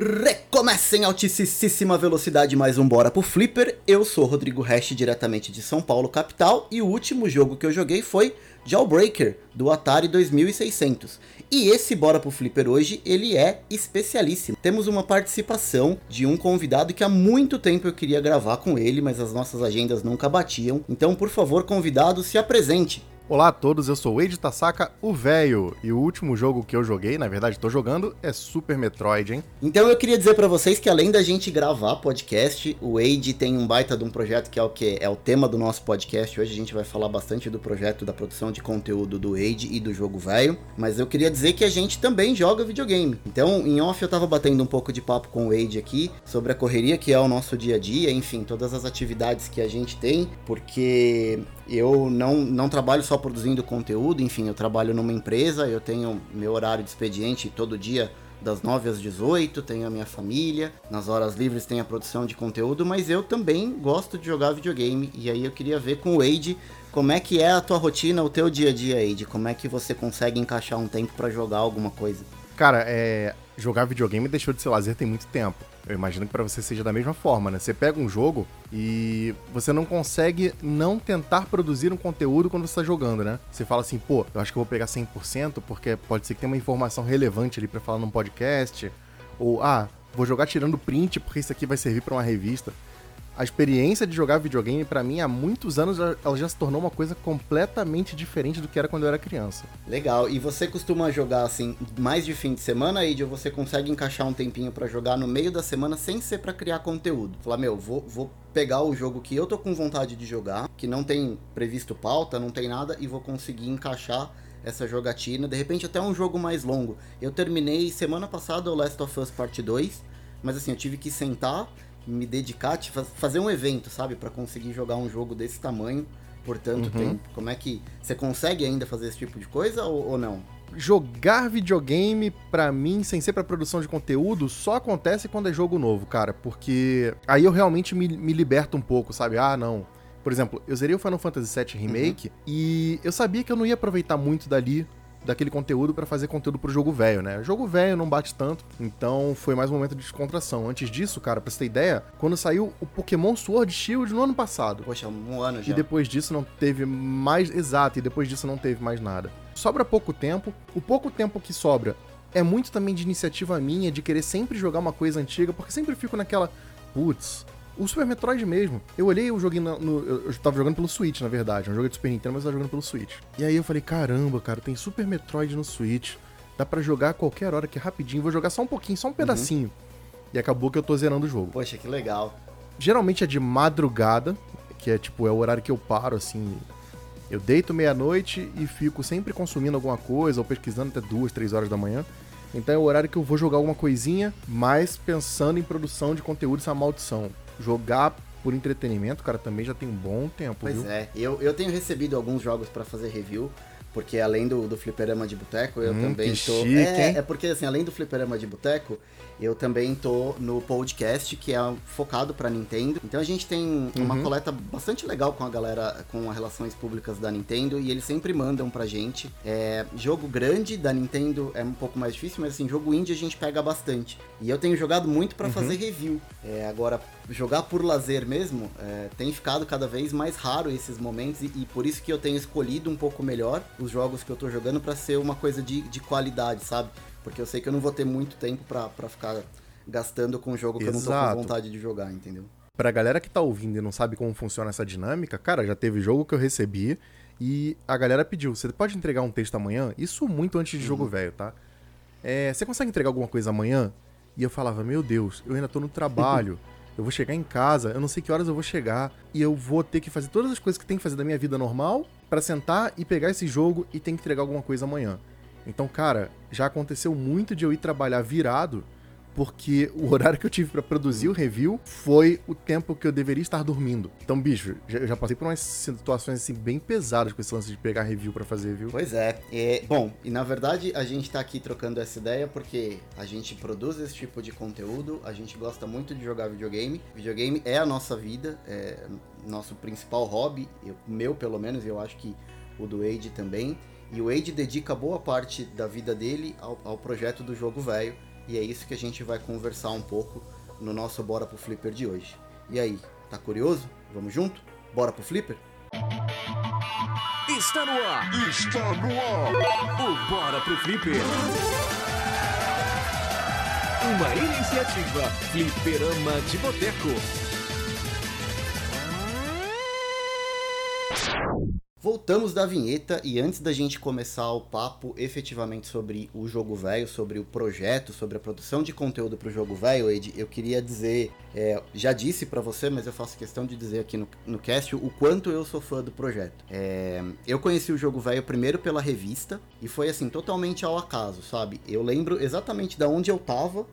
Recomeça em altíssima velocidade mais um Bora pro Flipper. Eu sou Rodrigo Hash, diretamente de São Paulo, capital, e o último jogo que eu joguei foi Jawbreaker, do Atari 2600. E esse Bora pro Flipper hoje, ele é especialíssimo. Temos uma participação de um convidado que há muito tempo eu queria gravar com ele, mas as nossas agendas nunca batiam. Então, por favor, convidado, se apresente. Olá a todos, eu sou o Wade Tasaka, o velho, e o último jogo que eu joguei, na verdade tô jogando, é Super Metroid, hein? Então eu queria dizer para vocês que além da gente gravar podcast, o Wade tem um baita de um projeto que é o que é o tema do nosso podcast. Hoje a gente vai falar bastante do projeto da produção de conteúdo do Wade e do jogo velho, mas eu queria dizer que a gente também joga videogame. Então, em off eu tava batendo um pouco de papo com o Wade aqui sobre a correria que é o nosso dia a dia, enfim, todas as atividades que a gente tem, porque eu não, não trabalho só produzindo conteúdo, enfim, eu trabalho numa empresa, eu tenho meu horário de expediente todo dia das 9 às 18, tenho a minha família, nas horas livres tem a produção de conteúdo, mas eu também gosto de jogar videogame e aí eu queria ver com o Wade como é que é a tua rotina, o teu dia a dia, Wade, como é que você consegue encaixar um tempo para jogar alguma coisa? Cara, é, jogar videogame deixou de ser lazer tem muito tempo. Eu imagino que para você seja da mesma forma, né? Você pega um jogo e você não consegue não tentar produzir um conteúdo quando você tá jogando, né? Você fala assim, pô, eu acho que eu vou pegar 100% porque pode ser que tenha uma informação relevante ali para falar num podcast, ou ah, vou jogar tirando print porque isso aqui vai servir para uma revista a experiência de jogar videogame, para mim, há muitos anos, ela já se tornou uma coisa completamente diferente do que era quando eu era criança. Legal. E você costuma jogar, assim, mais de fim de semana, Id, ou você consegue encaixar um tempinho para jogar no meio da semana sem ser para criar conteúdo? Falar, meu, vou, vou pegar o jogo que eu tô com vontade de jogar, que não tem previsto pauta, não tem nada, e vou conseguir encaixar essa jogatina, de repente até um jogo mais longo. Eu terminei semana passada o Last of Us Part 2, mas assim, eu tive que sentar me dedicar, tipo, fazer um evento, sabe? para conseguir jogar um jogo desse tamanho por tanto uhum. tempo. Como é que. Você consegue ainda fazer esse tipo de coisa ou, ou não? Jogar videogame, para mim, sem ser pra produção de conteúdo, só acontece quando é jogo novo, cara. Porque aí eu realmente me, me liberto um pouco, sabe? Ah, não. Por exemplo, eu zerei o Final Fantasy VII Remake uhum. e eu sabia que eu não ia aproveitar muito dali daquele conteúdo para fazer conteúdo pro jogo velho, né? O jogo velho não bate tanto, então foi mais um momento de descontração. Antes disso, cara, pra você ter ideia, quando saiu o Pokémon Sword Shield no ano passado. Poxa, um ano já. E depois disso não teve mais. Exato, e depois disso não teve mais nada. Sobra pouco tempo. O pouco tempo que sobra é muito também de iniciativa minha, de querer sempre jogar uma coisa antiga, porque sempre fico naquela. Putz, o Super Metroid mesmo. Eu olhei o joguinho no, no, Eu tava jogando pelo Switch, na verdade. É um jogo de Super Nintendo, mas eu tava jogando pelo Switch. E aí eu falei, caramba, cara, tem Super Metroid no Switch. Dá para jogar a qualquer hora que é rapidinho. Vou jogar só um pouquinho, só um uhum. pedacinho. Uhum. E acabou que eu tô zerando o jogo. Poxa, que legal. Geralmente é de madrugada, que é tipo, é o horário que eu paro, assim. Eu deito meia-noite e fico sempre consumindo alguma coisa, ou pesquisando até duas, três horas da manhã. Então é o horário que eu vou jogar alguma coisinha, mas pensando em produção de conteúdo, essa maldição jogar por entretenimento, cara, também já tem um bom tempo, pois viu? é, eu, eu tenho recebido alguns jogos para fazer review, porque além do, do fliperama de boteco, eu hum, também tô... Chique, é, é porque assim, além do fliperama de boteco, eu também tô no podcast que é focado para Nintendo. Então a gente tem uma uhum. coleta bastante legal com a galera, com as relações públicas da Nintendo e eles sempre mandam pra gente. É, jogo grande da Nintendo é um pouco mais difícil, mas assim, jogo indie a gente pega bastante. E eu tenho jogado muito para uhum. fazer review. É, agora, jogar por lazer mesmo, é, tem ficado cada vez mais raro esses momentos e, e, por isso que eu tenho escolhido um pouco melhor os jogos que eu tô jogando para ser uma coisa de, de qualidade, sabe? Porque eu sei que eu não vou ter muito tempo para ficar gastando com um jogo que Exato. eu não tô com vontade de jogar, entendeu? Pra galera que tá ouvindo e não sabe como funciona essa dinâmica, cara, já teve jogo que eu recebi e a galera pediu, você pode entregar um texto amanhã? Isso muito antes de jogo uhum. velho, tá? É, você consegue entregar alguma coisa amanhã? E eu falava, meu Deus, eu ainda tô no trabalho. eu vou chegar em casa, eu não sei que horas eu vou chegar, e eu vou ter que fazer todas as coisas que tem que fazer da minha vida normal para sentar e pegar esse jogo e tem que entregar alguma coisa amanhã. Então, cara, já aconteceu muito de eu ir trabalhar virado, porque o horário que eu tive para produzir o review foi o tempo que eu deveria estar dormindo. Então, bicho, eu já passei por umas situações assim bem pesadas com esse lance de pegar review para fazer, viu? Pois é. é. Bom, e na verdade a gente tá aqui trocando essa ideia porque a gente produz esse tipo de conteúdo, a gente gosta muito de jogar videogame. Videogame é a nossa vida, é nosso principal hobby, eu, meu pelo menos, eu acho que o do Age também. E o Wade dedica boa parte da vida dele ao, ao projeto do jogo velho. E é isso que a gente vai conversar um pouco no nosso Bora pro Flipper de hoje. E aí, tá curioso? Vamos junto? Bora pro Flipper? Está no ar! Está no ar! O Bora pro Flipper! Uma iniciativa Flipperama de Boteco. Voltamos da vinheta e antes da gente começar o papo efetivamente sobre o jogo velho, sobre o projeto, sobre a produção de conteúdo para o jogo velho, Ed, eu queria dizer, é, já disse para você, mas eu faço questão de dizer aqui no, no cast o quanto eu sou fã do projeto. É, eu conheci o jogo velho primeiro pela revista e foi assim totalmente ao acaso, sabe? Eu lembro exatamente da onde eu tava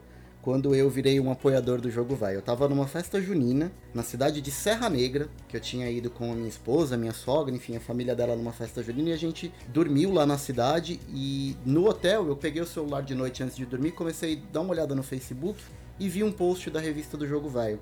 quando eu virei um apoiador do jogo velho. Eu tava numa festa junina na cidade de Serra Negra, que eu tinha ido com a minha esposa, minha sogra, enfim, a família dela numa festa junina e a gente dormiu lá na cidade e no hotel eu peguei o celular de noite antes de dormir, comecei a dar uma olhada no Facebook e vi um post da revista do jogo velho.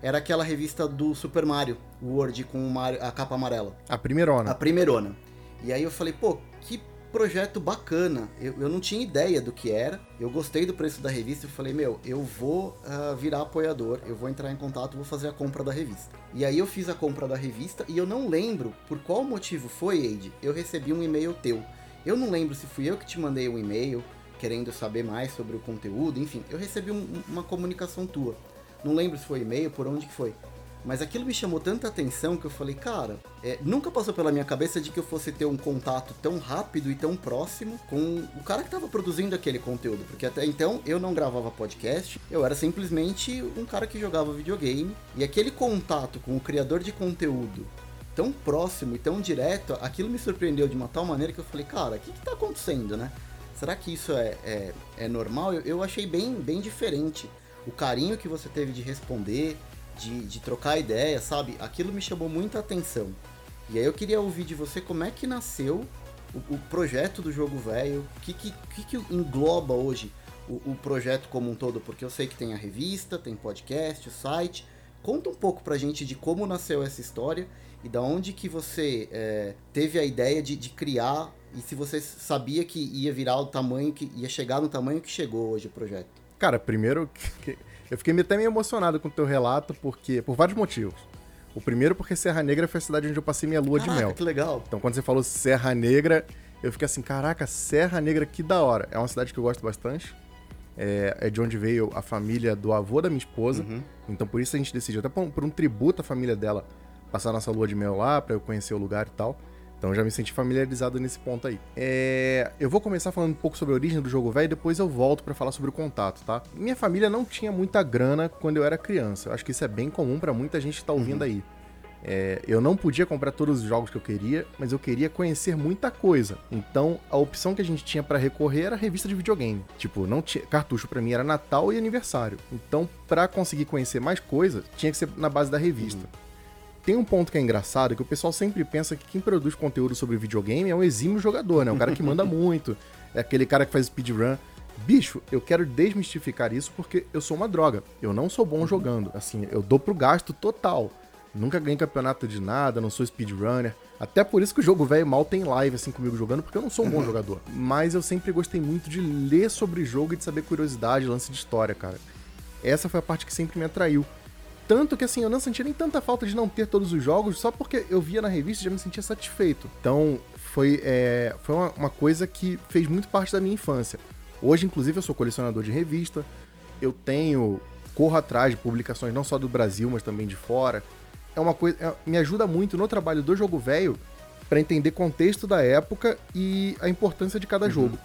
Era aquela revista do Super Mario World com a capa amarela. A primeirona. A primeirona. E aí eu falei, pô, que projeto bacana. Eu, eu não tinha ideia do que era. Eu gostei do preço da revista e falei, meu, eu vou uh, virar apoiador, eu vou entrar em contato, vou fazer a compra da revista. E aí eu fiz a compra da revista e eu não lembro por qual motivo foi, Eide, eu recebi um e-mail teu. Eu não lembro se fui eu que te mandei um e-mail querendo saber mais sobre o conteúdo, enfim, eu recebi um, uma comunicação tua. Não lembro se foi e-mail, por onde que foi. Mas aquilo me chamou tanta atenção que eu falei, cara, é, nunca passou pela minha cabeça de que eu fosse ter um contato tão rápido e tão próximo com o cara que estava produzindo aquele conteúdo. Porque até então eu não gravava podcast, eu era simplesmente um cara que jogava videogame. E aquele contato com o criador de conteúdo tão próximo e tão direto, aquilo me surpreendeu de uma tal maneira que eu falei, cara, o que, está acontecendo, né? Será que isso é, é, é normal? Eu, eu achei bem, bem diferente. O carinho que você teve de responder, de, de trocar ideia, sabe? Aquilo me chamou muita atenção. E aí eu queria ouvir de você como é que nasceu o, o projeto do jogo velho, o que, que, que, engloba hoje o, o, projeto como um todo, porque eu sei que tem a revista, tem podcast, o site. Conta um pouco pra gente de como nasceu essa história e da onde que você é, teve a ideia de, de criar e se você sabia que ia virar o tamanho que ia chegar no tamanho que chegou hoje o projeto. Cara, primeiro que eu fiquei até meio emocionado com o teu relato, porque por vários motivos. O primeiro porque Serra Negra foi a cidade onde eu passei minha lua Caraca, de mel. que legal. Então quando você falou Serra Negra, eu fiquei assim, caraca, Serra Negra, que da hora. É uma cidade que eu gosto bastante. É, é de onde veio a família do avô da minha esposa. Uhum. Então por isso a gente decidiu, até por, por um tributo à família dela, passar nossa lua de mel lá, pra eu conhecer o lugar e tal. Então já me senti familiarizado nesse ponto aí. É... Eu vou começar falando um pouco sobre a origem do jogo velho e depois eu volto para falar sobre o contato, tá? Minha família não tinha muita grana quando eu era criança. Eu acho que isso é bem comum para muita gente que tá ouvindo uhum. aí. É, eu não podia comprar todos os jogos que eu queria, mas eu queria conhecer muita coisa. Então, a opção que a gente tinha para recorrer era revista de videogame. Tipo, não tinha cartucho para mim era Natal e aniversário. Então, para conseguir conhecer mais coisas, tinha que ser na base da revista. Uhum. Tem um ponto que é engraçado, que o pessoal sempre pensa que quem produz conteúdo sobre videogame é um exímio jogador, né? Um cara que manda muito, é aquele cara que faz speedrun. Bicho, eu quero desmistificar isso porque eu sou uma droga. Eu não sou bom jogando. Assim, eu dou pro gasto total. Nunca ganhei campeonato de nada, não sou speedrunner. Até por isso que o jogo velho mal tem live assim comigo jogando, porque eu não sou um bom jogador. Mas eu sempre gostei muito de ler sobre jogo e de saber curiosidade, lance de história, cara. Essa foi a parte que sempre me atraiu. Tanto que assim, eu não sentia nem tanta falta de não ter todos os jogos, só porque eu via na revista e já me sentia satisfeito. Então, foi, é, foi uma, uma coisa que fez muito parte da minha infância. Hoje, inclusive, eu sou colecionador de revista, eu tenho, corro atrás de publicações não só do Brasil, mas também de fora. É uma coisa, é, me ajuda muito no trabalho do jogo velho para entender contexto da época e a importância de cada uhum. jogo.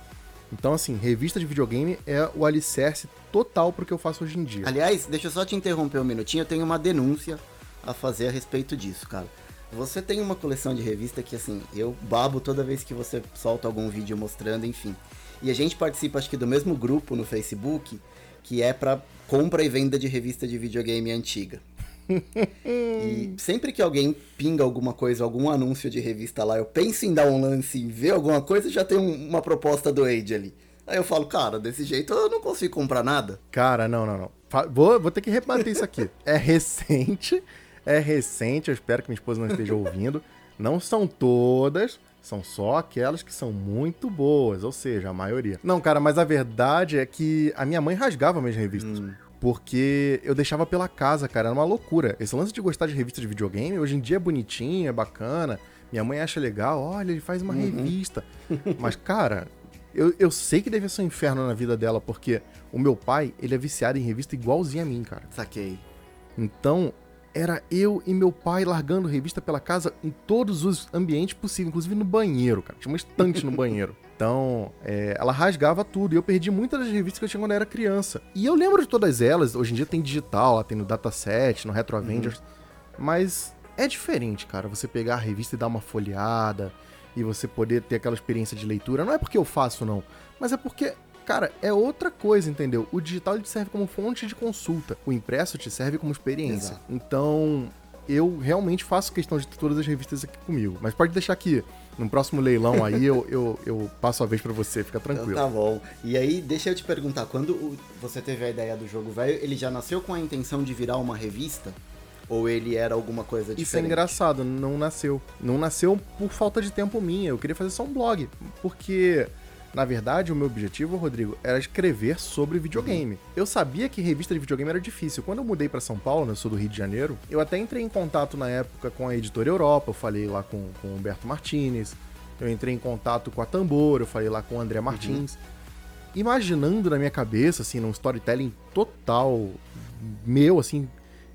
Então, assim, revista de videogame é o alicerce total pro que eu faço hoje em dia. Aliás, deixa eu só te interromper um minutinho, eu tenho uma denúncia a fazer a respeito disso, cara. Você tem uma coleção de revista que, assim, eu babo toda vez que você solta algum vídeo mostrando, enfim. E a gente participa, acho que, do mesmo grupo no Facebook, que é para compra e venda de revista de videogame antiga. e sempre que alguém pinga alguma coisa, algum anúncio de revista lá, eu penso em dar um lance, em ver alguma coisa, já tem um, uma proposta do Age ali. Aí eu falo, cara, desse jeito eu não consigo comprar nada. Cara, não, não, não. Vou, vou ter que rebater isso aqui. É recente, é recente, eu espero que minha esposa não esteja ouvindo. Não são todas, São só aquelas que são muito boas, ou seja, a maioria. Não, cara, mas a verdade é que a minha mãe rasgava minhas revistas. Hum. Porque eu deixava pela casa, cara, era uma loucura. Esse lance de gostar de revista de videogame, hoje em dia é bonitinho, é bacana. Minha mãe acha legal, olha, ele faz uma Uhum. revista. Mas, cara, eu, eu sei que deve ser um inferno na vida dela, porque o meu pai, ele é viciado em revista igualzinho a mim, cara. Saquei. Então, era eu e meu pai largando revista pela casa em todos os ambientes possíveis, inclusive no banheiro, cara. Tinha uma estante no banheiro. Então, é, ela rasgava tudo. E eu perdi muitas das revistas que eu tinha quando eu era criança. E eu lembro de todas elas. Hoje em dia tem digital, lá tem no Dataset, no Retro Avengers. Mas é diferente, cara, você pegar a revista e dar uma folheada. E você poder ter aquela experiência de leitura. Não é porque eu faço, não. Mas é porque Cara, é outra coisa, entendeu? O digital te serve como fonte de consulta, o impresso te serve como experiência. Exato. Então, eu realmente faço questão de ter todas as revistas aqui comigo. Mas pode deixar que no próximo leilão aí eu, eu, eu passo a vez pra você, fica Então tranquilo. tá bom. E aí, deixa eu te perguntar, quando você teve a ideia do jogo velho, ele já nasceu com a intenção de virar uma revista? Ou ele era alguma coisa diferente? Isso é engraçado, não nasceu. Não nasceu por falta de tempo minha. Eu queria fazer só um blog. Porque, na verdade, o meu objetivo, Rodrigo, era escrever sobre videogame. Eu sabia que revista de videogame era difícil. Quando eu mudei pra São Paulo, né, eu sou do Rio de Janeiro, eu até entrei em contato na época com a editora Europa. Eu falei lá com, com o Humberto Martinez. Eu entrei em contato com a Tambor. Eu falei lá com o André Martins. Imaginando na minha cabeça, assim, num storytelling total meu, assim,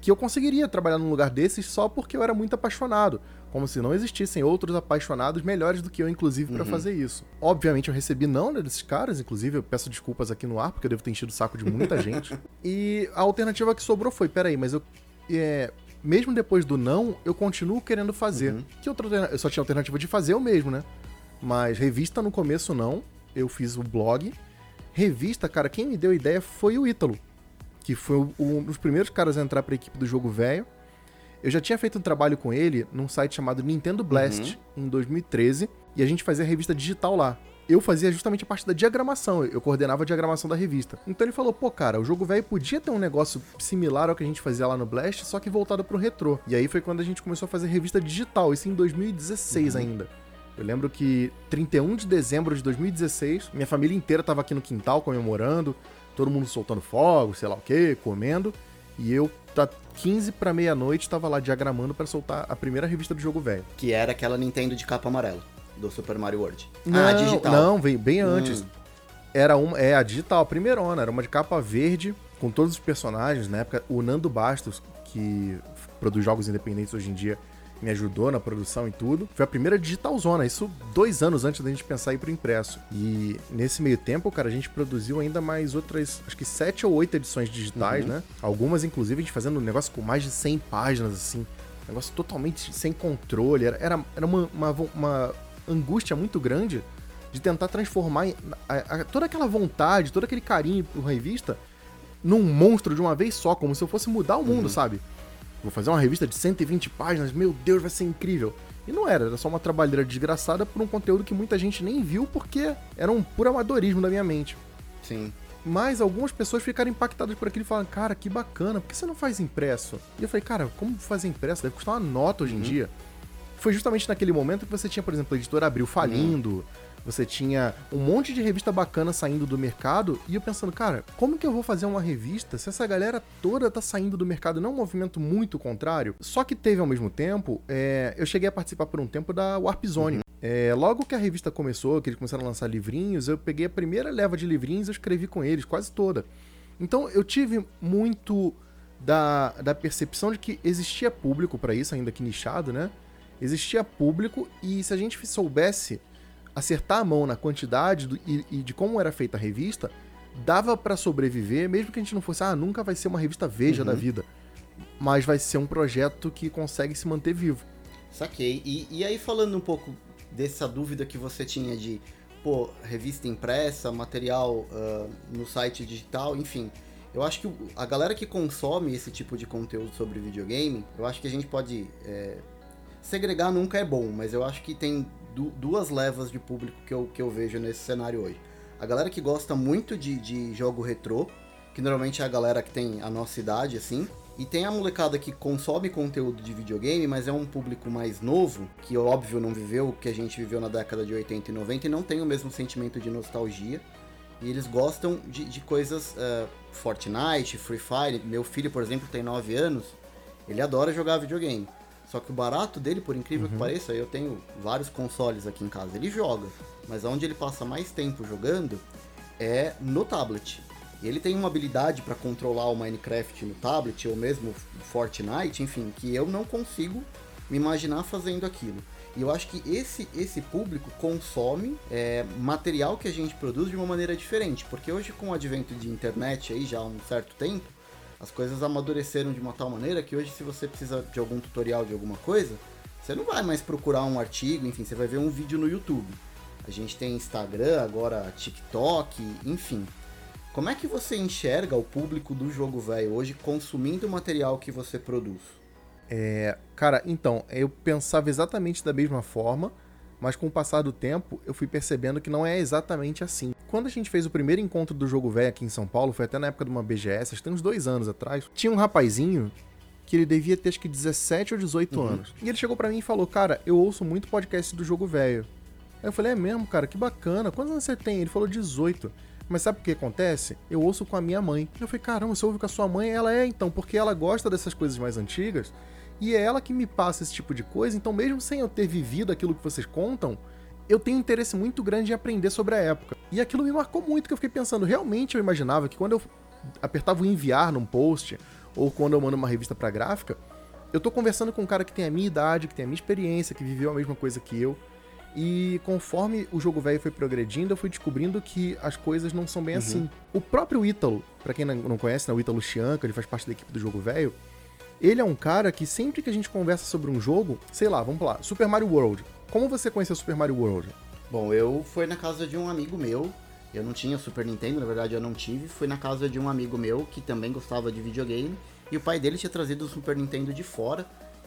que eu conseguiria trabalhar num lugar desses só porque eu era muito apaixonado. Como se não existissem outros apaixonados melhores do que eu, inclusive, pra fazer isso. Obviamente, eu recebi não né, desses caras, inclusive, eu peço desculpas aqui no ar, porque eu devo ter enchido o saco de muita gente. E a alternativa que sobrou foi: peraí, mas eu. é, mesmo depois do não, eu continuo querendo fazer. Que outra Eu só tinha a alternativa de fazer eu mesmo, né? Mas revista no começo não. Eu fiz o blog. Revista, cara, quem me deu a ideia foi o Ítalo que foi o- um dos primeiros caras a entrar pra equipe do jogo velho. Eu já tinha feito um trabalho com ele num site chamado Nintendo Blast em 2013 e a gente fazia a revista digital lá. Eu fazia justamente a parte da diagramação, eu coordenava a diagramação da revista. Então ele falou: pô, cara, o jogo velho podia ter um negócio similar ao que a gente fazia lá no Blast, só que voltado pro retrô. E aí foi quando a gente começou a fazer revista digital, isso em 2016 ainda. Eu lembro que 31 de dezembro de 2016, minha família inteira tava aqui no quintal comemorando, todo mundo soltando fogos, sei lá o que, comendo, e eu, tá 15 pra meia-noite, tava lá diagramando pra soltar a primeira revista do jogo velho. Que era aquela Nintendo de capa amarela, do Super Mario World. Não, ah, digital. Não, veio bem antes. Hum. Era uma, é a digital, a primeirona, era uma de capa verde, com todos os personagens, na época, o Nando Bastos, que produz jogos independentes hoje em dia, me ajudou na produção e tudo. Foi a primeira digitalzona, isso dois anos antes da gente pensar em ir pro impresso. E nesse meio tempo, cara, a gente produziu ainda mais outras, acho que sete ou oito edições digitais, né? Algumas, inclusive, a gente fazendo um negócio com mais de 100 páginas, assim. Um negócio totalmente sem controle. Era, era, era uma, uma, uma angústia muito grande de tentar transformar a- a- toda aquela vontade, todo aquele carinho por revista num monstro de uma vez só, como se eu fosse mudar o mundo, sabe? Vou fazer uma revista de 120 páginas, meu Deus, vai ser incrível. E não era, era só uma trabalheira desgraçada por um conteúdo que muita gente nem viu porque era um puro amadorismo da minha mente. Sim. Mas algumas pessoas ficaram impactadas por aquilo e falaram, cara, que bacana, por que você não faz impresso? E eu falei, cara, como fazer impresso? Deve custar uma nota hoje em dia. Foi justamente naquele momento que você tinha, por exemplo, a editora Abril falindo, você tinha um monte de revista bacana saindo do mercado, e eu pensando, cara, como que eu vou fazer uma revista se essa galera toda tá saindo do mercado? Não é um movimento muito contrário? Só que teve ao mesmo tempo, é, eu cheguei a participar por um tempo da Warp Zone. É, logo que a revista começou, que eles começaram a lançar livrinhos, eu peguei a primeira leva de livrinhos e eu escrevi com eles, quase toda. Então eu tive muito da, da percepção de que existia público para isso, ainda que nichado, né? Existia público e se a gente soubesse acertar a mão na quantidade do- e, e de como era feita a revista, dava para sobreviver, mesmo que a gente não fosse, ah, nunca vai ser uma revista Veja da vida, mas vai ser um projeto que consegue se manter vivo. Saquei. E, e aí, falando um pouco dessa dúvida que você tinha de, pô, revista impressa, material ah, no site digital, enfim. Eu acho que a galera que consome esse tipo de conteúdo sobre videogame, eu acho que a gente pode. é, segregar nunca é bom, mas eu acho que tem du- duas levas de público que eu, que eu vejo nesse cenário hoje. A galera que gosta muito de, de jogo retrô, que normalmente é a galera que tem a nossa idade, assim, E tem a molecada que consome conteúdo de videogame, mas é um público mais novo, que óbvio não viveu o que a gente viveu na década de 80 e 90 e não tem o mesmo sentimento de nostalgia. E eles gostam de, de coisas uh, Fortnite, Free Fire. Meu filho, por exemplo, tem 9 anos, ele adora jogar videogame. Só que o barato dele, por incrível que pareça, eu tenho vários consoles aqui em casa, ele joga. Mas onde ele passa mais tempo jogando é no tablet. Ele tem uma habilidade para controlar o Minecraft no tablet, ou mesmo Fortnite, enfim, que eu não consigo me imaginar fazendo aquilo. E eu acho que esse, esse público consome é, material que a gente produz de uma maneira diferente. Porque hoje, com o advento de internet aí já há um certo tempo, as coisas amadureceram de uma tal maneira que hoje, se você precisa de algum tutorial de alguma coisa, você não vai mais procurar um artigo, enfim, você vai ver um vídeo no YouTube. A gente tem Instagram, agora TikTok, enfim. Como é que você enxerga o público do jogo velho hoje consumindo o material que você produz? É, cara, então, eu pensava exatamente da mesma forma, mas com o passar do tempo eu fui percebendo que não é exatamente assim. Quando a gente fez o primeiro encontro do jogo velho aqui em São Paulo, foi até na época de uma BGS, tem uns dois anos atrás, tinha um rapazinho que ele devia ter acho que 17 ou 18 uhum. anos. E ele chegou para mim e falou: Cara, eu ouço muito podcast do jogo velho. Aí eu falei: É mesmo, cara, que bacana. Quantos anos você tem? Ele falou: 18. Mas sabe o que acontece? Eu ouço com a minha mãe. Eu falei: Caramba, você ouve com a sua mãe? Ela é então, porque ela gosta dessas coisas mais antigas e é ela que me passa esse tipo de coisa, então mesmo sem eu ter vivido aquilo que vocês contam, eu tenho um interesse muito grande em aprender sobre a época. E aquilo me marcou muito, que eu fiquei pensando, realmente eu imaginava que quando eu apertava o enviar num post, ou quando eu mando uma revista pra gráfica, eu tô conversando com um cara que tem a minha idade, que tem a minha experiência, que viveu a mesma coisa que eu. E conforme o jogo velho foi progredindo, eu fui descobrindo que as coisas não são bem uhum. assim. O próprio Ítalo, para quem não conhece, né, o Ítalo Chianca, ele faz parte da equipe do jogo velho, ele é um cara que sempre que a gente conversa sobre um jogo, sei lá, vamos lá, Super Mario World. Como você conheceu Super Mario World? Bom, eu fui na casa de um amigo meu. Eu não tinha Super Nintendo, na verdade eu não tive. Fui na casa de um amigo meu que também gostava de videogame. E o pai dele tinha trazido o Super Nintendo de fora.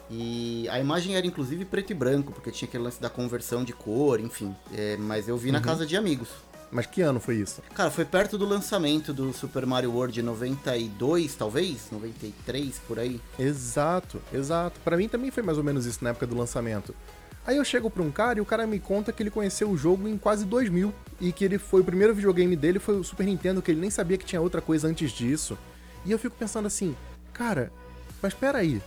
E a imagem era inclusive preto e branco, porque tinha aquele lance da conversão de cor, enfim. É, mas eu vi uhum. na casa de amigos. Mas que ano foi isso? Cara, foi perto do lançamento do Super Mario World 92, talvez? 93, por aí. Exato, exato. Para mim também foi mais ou menos isso na época do lançamento. Aí eu chego pra um cara e o cara me conta que ele conheceu o jogo em quase 2000 e que ele foi o primeiro videogame dele foi o Super Nintendo, que ele nem sabia que tinha outra coisa antes disso. E eu fico pensando assim, cara, mas espera aí.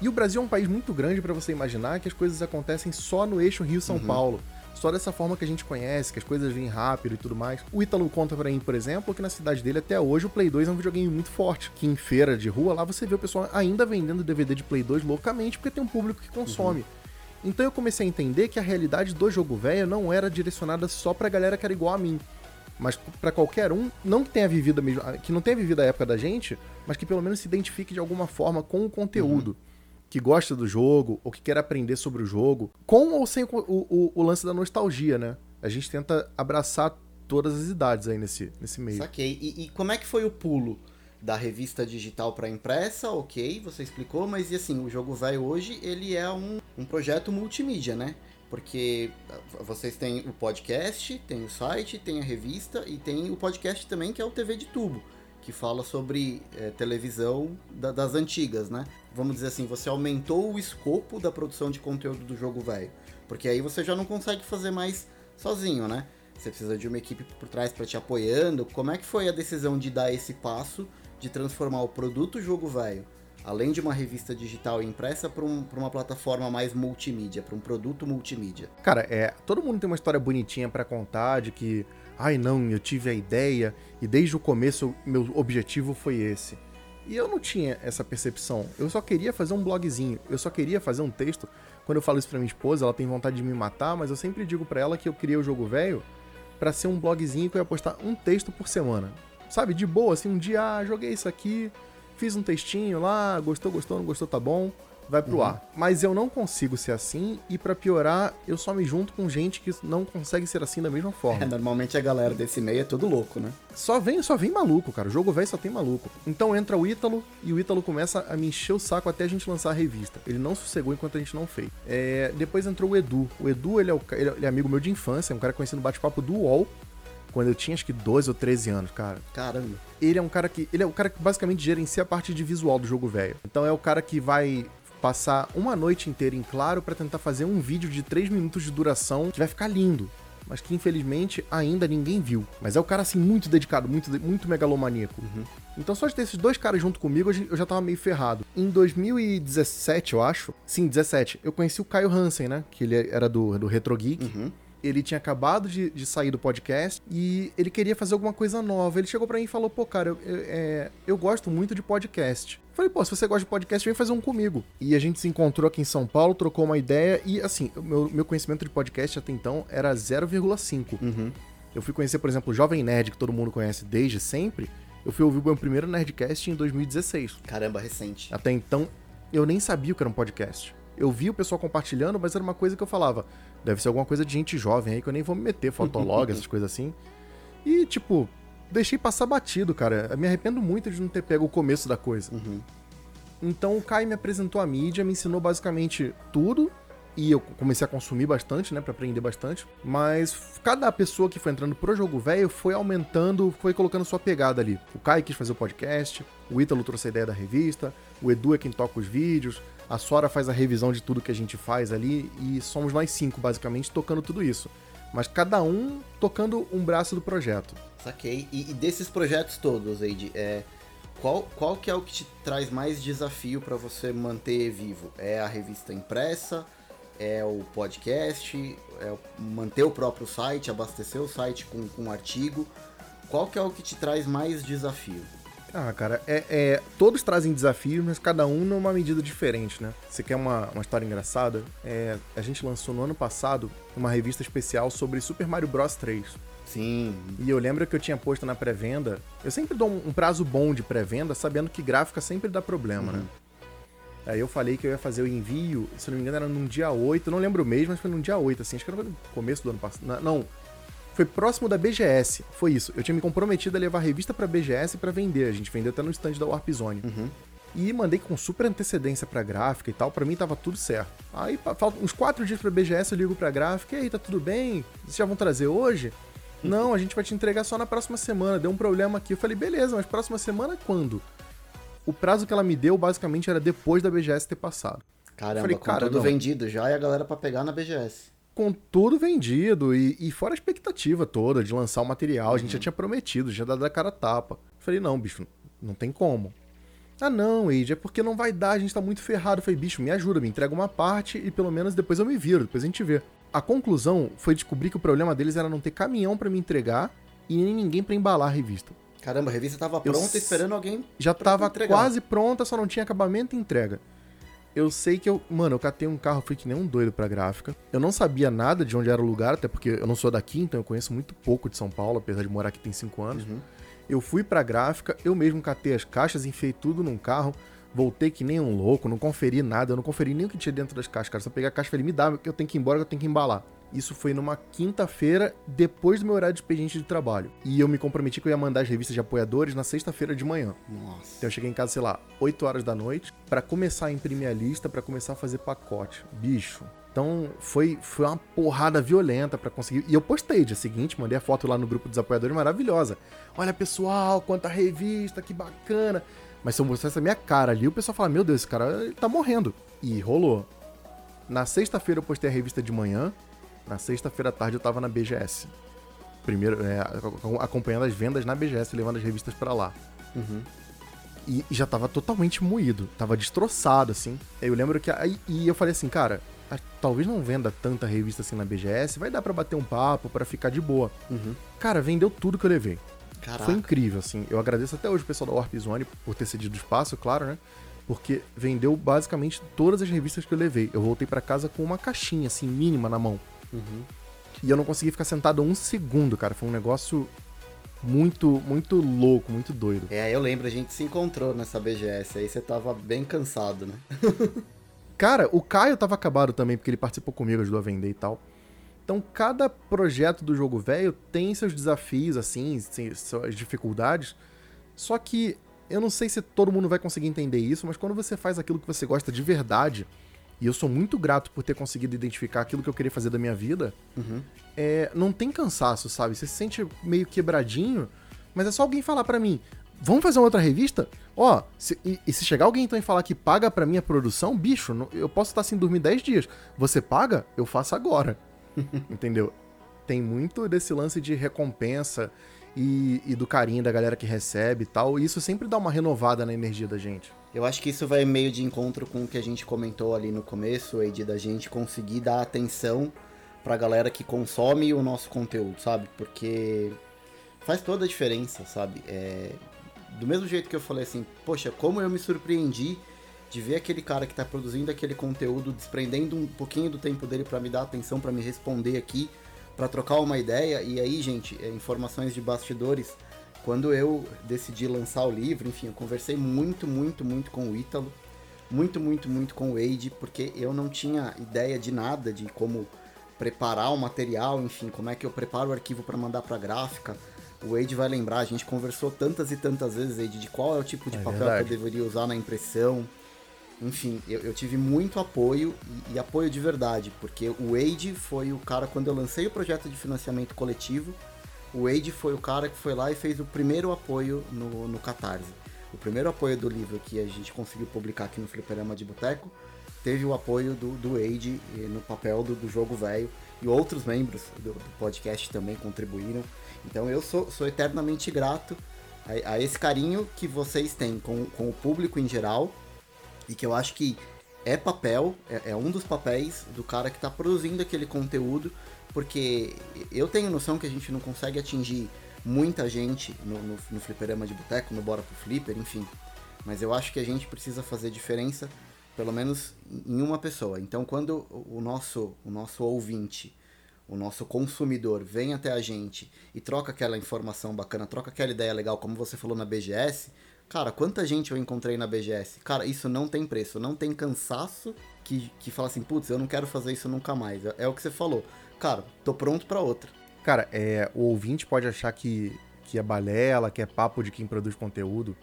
E o Brasil é um país muito grande para você imaginar que as coisas acontecem só no eixo Rio-São uhum. Paulo só dessa forma que a gente conhece, que as coisas vêm rápido e tudo mais. O Ítalo conta pra mim, por exemplo, que na cidade dele até hoje o Play 2 é um videogame muito forte. Que em feira de rua lá você vê o pessoal ainda vendendo DVD de Play 2 loucamente porque tem um público que consome. Uhum. Então eu comecei a entender que a realidade do jogo velho não era direcionada só pra galera que era igual a mim. Mas para qualquer um, não que tenha vivido a mesma, que não tenha vivido a época da gente, mas que pelo menos se identifique de alguma forma com o conteúdo. Uhum que gosta do jogo ou que quer aprender sobre o jogo, com ou sem o, o, o lance da nostalgia, né? A gente tenta abraçar todas as idades aí nesse, nesse meio. Saquei. E, e como é que foi o pulo? Da revista digital para impressa, ok, você explicou, mas e assim, o jogo velho hoje, ele é um, um projeto multimídia, né? Porque vocês têm o podcast, tem o site, tem a revista e tem o podcast também, que é o TV de tubo que fala sobre é, televisão da, das antigas, né? Vamos dizer assim, você aumentou o escopo da produção de conteúdo do jogo velho. Porque aí você já não consegue fazer mais sozinho, né? Você precisa de uma equipe por trás para te apoiando. Como é que foi a decisão de dar esse passo de transformar o produto jogo velho, além de uma revista digital impressa, para um, uma plataforma mais multimídia, para um produto multimídia? Cara, é, todo mundo tem uma história bonitinha para contar de que ai não, eu tive a ideia e desde o começo meu objetivo foi esse. E eu não tinha essa percepção. Eu só queria fazer um blogzinho, eu só queria fazer um texto. Quando eu falo isso pra minha esposa, ela tem vontade de me matar, mas eu sempre digo para ela que eu queria o jogo velho para ser um blogzinho que eu ia postar um texto por semana. Sabe, de boa, assim, um dia, ah, joguei isso aqui, fiz um textinho lá, gostou, gostou, não gostou, tá bom vai pro uhum. ar. Mas eu não consigo ser assim e para piorar, eu só me junto com gente que não consegue ser assim da mesma forma. É, normalmente a galera desse meio é tudo louco, né? Só vem, só vem maluco, cara. O jogo velho só tem maluco. Então entra o Ítalo e o Ítalo começa a me encher o saco até a gente lançar a revista. Ele não sossegou enquanto a gente não fez. É, depois entrou o Edu. O Edu, ele é, o, ele é amigo meu de infância, é um cara conhecido no bate-papo do UOL. quando eu tinha acho que 12 ou 13 anos, cara. Caramba. Ele é um cara que. Ele é o cara que basicamente gerencia a parte de visual do jogo velho. Então é o cara que vai passar uma noite inteira em claro pra tentar fazer um vídeo de 3 minutos de duração que vai ficar lindo. Mas que infelizmente ainda ninguém viu. Mas é o cara assim muito dedicado, muito, muito megalomaníaco. Então só de ter esses dois caras junto comigo, eu já- eu já tava meio ferrado. Em 2017, eu acho. Sim, 17. Eu conheci o Caio Hansen, né? Que ele era do, do Retro Geek. Uhum. Ele tinha acabado de, de sair do podcast e ele queria fazer alguma coisa nova. Ele chegou pra mim e falou: pô, cara, eu, eu, é, eu gosto muito de podcast. Falei, pô, se você gosta de podcast, vem fazer um comigo. E a gente se encontrou aqui em São Paulo, trocou uma ideia e, assim, o meu, meu conhecimento de podcast até então era 0,5. Uhum. Eu fui conhecer, por exemplo, o Jovem Nerd, que todo mundo conhece desde sempre. Eu fui ouvir o meu primeiro Nerdcast em 2016. Caramba, recente. Até então, eu nem sabia o que era um podcast. Eu vi o pessoal compartilhando, mas era uma coisa que eu falava. Deve ser alguma coisa de gente jovem aí que eu nem vou me meter, fotolog, essas coisas assim. E, tipo, deixei passar batido, cara. Eu me arrependo muito de não ter pego o começo da coisa. Uhum. Então o Kai me apresentou a mídia, me ensinou basicamente tudo. E eu comecei a consumir bastante, né, Pra aprender bastante. Mas cada pessoa que foi entrando pro jogo velho foi aumentando, foi colocando sua pegada ali. O Kai quis fazer o podcast, o Ítalo trouxe a ideia da revista, o Edu é quem toca os vídeos, a Sora faz a revisão de tudo que a gente faz ali e somos nós cinco basicamente tocando tudo isso. Mas cada um tocando um braço do projeto. Saquei. E, e desses projetos todos, Eide, é, qual, qual que é o que te traz mais desafio pra você manter vivo? É a revista impressa? É o podcast? É manter o próprio site? Abastecer o site com, com um artigo? Qual que é o que te traz mais desafio? Ah, cara, é, é- todos trazem desafios, mas cada um numa medida diferente, né? Você quer uma, uma história engraçada? É, a gente lançou no ano passado uma revista especial sobre Super Mario Bros 3. Sim. E eu lembro que eu tinha posto na pré-venda. Eu sempre dou um, um prazo bom de pré-venda, sabendo que gráfica sempre dá problema, né? Aí eu falei que eu ia fazer o envio, se não me engano, era num dia 8, eu não lembro o mês, mas foi num dia 8, assim, acho que era no começo do ano passado. Não, foi próximo da BGS, foi isso. Eu tinha me comprometido a levar a revista pra BGS pra vender, a gente vendeu até no stand da Warp Zone. Uhum. E mandei com super antecedência pra gráfica e tal, pra mim tava tudo certo. Aí faltam uns quatro dias pra BGS, eu ligo pra gráfica, e aí, tá tudo bem? Vocês já vão trazer hoje? Não, a gente vai te entregar só na próxima semana, deu um problema aqui. Eu falei, beleza, mas próxima semana quando? O prazo que ela me deu, basicamente, era depois da BGS ter passado. Caramba, Falei, com cara, tudo não. vendido já e a galera pra pegar na BGS. Com tudo vendido e, e fora a expectativa toda de lançar o material, a gente já tinha prometido, já dado a cara a tapa. Falei, não, bicho, não tem como. Ah, não, Age, é porque não vai dar, a gente tá muito ferrado. Falei, bicho, me ajuda, me entrega uma parte e pelo menos depois eu me viro, depois a gente vê. A conclusão foi descobrir que o problema deles era não ter caminhão pra me entregar e nem ninguém pra embalar a revista. Caramba, a revista tava Eu pronta s- esperando alguém. Já tava entregar. quase pronta, só não tinha acabamento e entrega. Eu sei que eu. Mano, eu catei um carro, fui que nem um doido pra gráfica. Eu não sabia nada de onde era o lugar, até porque eu não sou daqui, então eu conheço muito pouco de São Paulo, apesar de morar aqui tem 5 anos. Uhum. Eu fui pra gráfica, eu mesmo catei as caixas, enfiei tudo num carro, voltei que nem um louco, não conferi nada, eu não conferi nem o que tinha dentro das caixas, cara. Só peguei a caixa e falei, me dá, que eu tenho que ir embora, que eu tenho que embalar. Isso foi numa quinta-feira, depois do meu horário de expediente de trabalho. E eu me comprometi que eu ia mandar as revistas de apoiadores na sexta-feira de manhã. Nossa. Então eu cheguei em casa, sei lá, 8 horas da noite, pra começar a imprimir a lista, pra começar a fazer pacote. Bicho. Então foi, foi uma porrada violenta pra conseguir. E eu postei dia seguinte, mandei a foto lá no grupo dos apoiadores, maravilhosa. Olha pessoal, quanta revista, que bacana. Mas se eu mostrasse a minha cara ali, o pessoal fala: Meu Deus, esse cara ele tá morrendo. E rolou. Na sexta-feira eu postei a revista de manhã. Na sexta-feira à tarde eu tava na BGS. Primeiro, é, acompanhando as vendas na BGS, levando as revistas pra lá. Uhum. E, e já tava totalmente moído, tava destroçado, assim. Eu lembro que. Aí, e eu falei assim, cara, talvez não venda tanta revista assim na BGS, vai dar pra bater um papo, pra ficar de boa. Uhum. Cara, vendeu tudo que eu levei. Caraca. Foi incrível, assim. Eu agradeço até hoje o pessoal da Warp Zone por ter cedido espaço, claro, né? Porque vendeu basicamente todas as revistas que eu levei. Eu voltei pra casa com uma caixinha, assim, mínima na mão. Uhum. E eu não consegui ficar sentado um segundo, cara. Foi um negócio muito, muito louco, muito doido. É, eu lembro, a gente se encontrou nessa BGS, aí você tava bem cansado, né? Cara, o Caio tava acabado também, porque ele participou comigo, ajudou a vender e tal. Então, cada projeto do jogo velho tem seus desafios, assim, suas dificuldades. Só que eu não sei se todo mundo vai conseguir entender isso, mas quando você faz aquilo que você gosta de verdade, e eu sou muito grato por ter conseguido identificar aquilo que eu queria fazer da minha vida, Uhum. é, não tem cansaço, sabe? Você se sente meio quebradinho, mas é só alguém falar pra mim, vamos fazer uma outra revista? Ó, se- e, e se chegar alguém então e falar que paga pra minha produção, bicho, não- eu posso estar sem dormir 10 dias. Você paga? Eu faço agora. Entendeu? Tem muito desse lance de recompensa e, e do carinho da galera que recebe e tal. E isso sempre dá uma renovada na energia da gente. Eu acho que isso vai meio de encontro com o que a gente comentou ali no começo, Ed, da gente conseguir dar atenção pra galera que consome o nosso conteúdo, sabe? Porque faz toda a diferença, sabe? É, Do mesmo jeito que eu falei assim, poxa, como eu me surpreendi de ver aquele cara que tá produzindo aquele conteúdo, desprendendo um pouquinho do tempo dele pra me dar atenção, pra me responder aqui, pra trocar uma ideia. E aí, gente, é, informações de bastidores. Quando eu decidi lançar o livro, enfim, eu conversei muito, muito, muito com o Ítalo, muito, muito, muito com o Wade, porque eu não tinha ideia de nada, de como preparar o material, enfim, como é que eu preparo o arquivo para mandar para gráfica. O Wade vai lembrar, a gente conversou tantas e tantas vezes, Wade, de qual é o tipo de É papel verdade. que eu deveria usar na impressão. Enfim, eu, eu tive muito apoio e, e apoio de verdade, porque o Wade foi o cara, quando eu lancei o projeto de financiamento coletivo, o Wade foi o cara que foi lá e fez o primeiro apoio no, no Catarse. O primeiro apoio do livro que a gente conseguiu publicar aqui no Fliperama de Boteco teve o apoio do, do Wade eh, no papel do, do jogo velho e outros membros do, do podcast também contribuíram. Então eu sou, sou eternamente grato a, a esse carinho que vocês têm com, com o público em geral e que eu acho que é papel, é, é um dos papéis do cara que está produzindo aquele conteúdo, porque eu tenho noção que a gente não consegue atingir muita gente no, no, no fliperama de boteco, no Bora pro Flipper, enfim. Mas eu acho que a gente precisa fazer diferença, pelo menos em uma pessoa. Então quando o nosso, o nosso ouvinte, o nosso consumidor vem até a gente e troca aquela informação bacana, troca aquela ideia legal, como você falou na BGS, Cara, quanta gente eu encontrei na BGS? Cara, isso não tem preço, não tem cansaço que, que fala assim, putz, eu não quero fazer isso nunca mais. É, é o que você falou. Cara, tô pronto pra outra. Cara, é, o ouvinte pode achar que, que é balela, que é papo de quem produz conteúdo,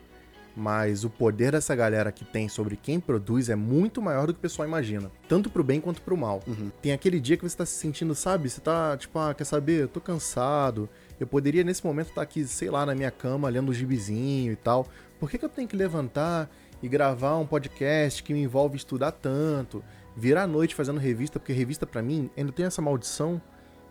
mas o poder dessa galera que tem sobre quem produz é muito maior do que o pessoal imagina. Tanto pro bem quanto pro mal. Tem aquele dia que você tá se sentindo, sabe? Você tá, tipo, ah, quer saber? Eu tô cansado. Eu poderia, nesse momento, estar aqui, sei lá, na minha cama, lendo um gibizinho e tal. Por que, que eu tenho que levantar e gravar um podcast que me envolve estudar tanto? Virar a noite fazendo revista, porque revista pra mim ainda tem essa maldição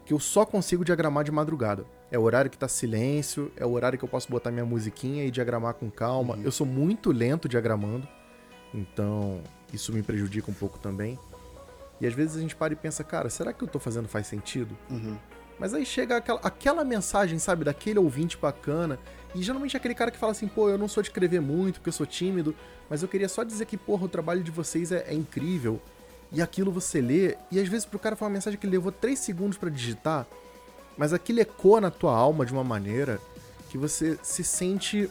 que eu só consigo diagramar de madrugada. É o horário que tá silêncio, é o horário que eu posso botar minha musiquinha e diagramar com calma. Eu sou muito lento diagramando, então isso me prejudica um pouco também. E às vezes a gente para e pensa, cara, será que eu tô fazendo faz sentido? Uhum. Mas aí chega aquela, aquela mensagem, sabe, daquele ouvinte bacana. E geralmente é aquele cara que fala assim, pô, eu não sou de escrever muito porque eu sou tímido, mas eu queria só dizer que, porra, o trabalho de vocês é, é incrível. E aquilo você lê, e às vezes pro cara foi uma mensagem que ele levou 3 segundos pra digitar, mas aquilo ecoa na tua alma de uma maneira que você se sente,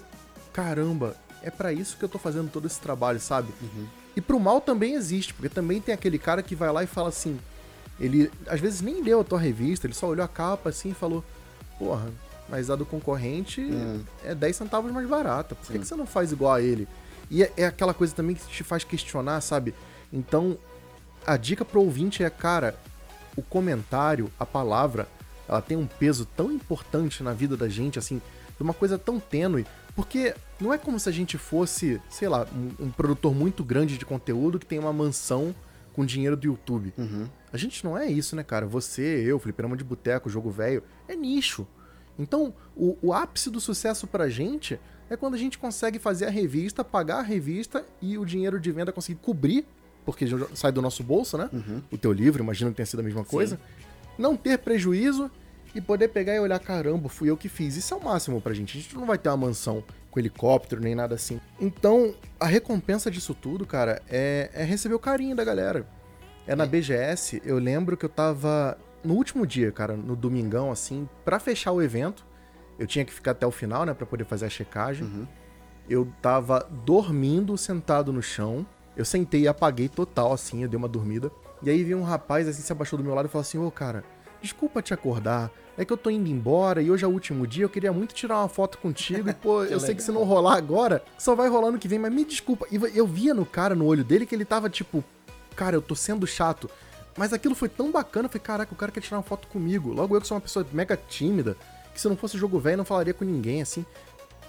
caramba, é pra isso que eu tô fazendo todo esse trabalho, sabe? E pro mal também existe, porque também tem aquele cara que vai lá e fala assim, ele às vezes nem leu a tua revista, ele só olhou a capa assim e falou: Porra, mas a do concorrente Hum. é 10 centavos mais barata. Por que, que você não faz igual a ele? E é, é aquela coisa também que te faz questionar, sabe? Então, a dica pro ouvinte é, cara, o comentário, a palavra, ela tem um peso tão importante na vida da gente, assim, de uma coisa tão tênue, porque não é como se a gente fosse, sei lá, um, um produtor muito grande de conteúdo que tem uma mansão com dinheiro do YouTube. Uhum. A gente não é isso, né, cara? Você, eu, Fliperama de Boteco, Jogo Velho, é nicho. Então, o, o ápice do sucesso pra gente é quando a gente consegue fazer a revista, pagar a revista e o dinheiro de venda conseguir cobrir, porque sai do nosso bolso, né? O teu livro, imagino que tenha sido a mesma coisa. Não ter prejuízo e poder pegar e olhar, caramba, fui eu que fiz. Isso é o máximo pra gente. A gente não vai ter uma mansão com helicóptero nem nada assim. Então, a recompensa disso tudo, cara, é, é receber o carinho da galera. É na BGS, eu lembro que eu tava no último dia, cara, no domingão, assim, pra fechar o evento. Eu tinha que ficar até o final, né, pra poder fazer a checagem. Eu tava dormindo, sentado no chão. Eu sentei e apaguei total, assim, eu dei uma dormida. E aí veio um rapaz, assim, se abaixou do meu lado e falou assim: Ô, cara, desculpa te acordar. É que eu tô indo embora e hoje é o último dia, eu queria muito tirar uma foto contigo. E, pô, eu sei que se não rolar agora, só vai rolar no que vem, mas me desculpa. E eu via no cara, no olho dele, que ele tava tipo, cara, eu tô sendo chato. Mas aquilo foi tão bacana, eu falei, caraca, o cara quer tirar uma foto comigo. Logo eu que sou uma pessoa mega tímida, que se não fosse jogo velho, não falaria com ninguém, assim.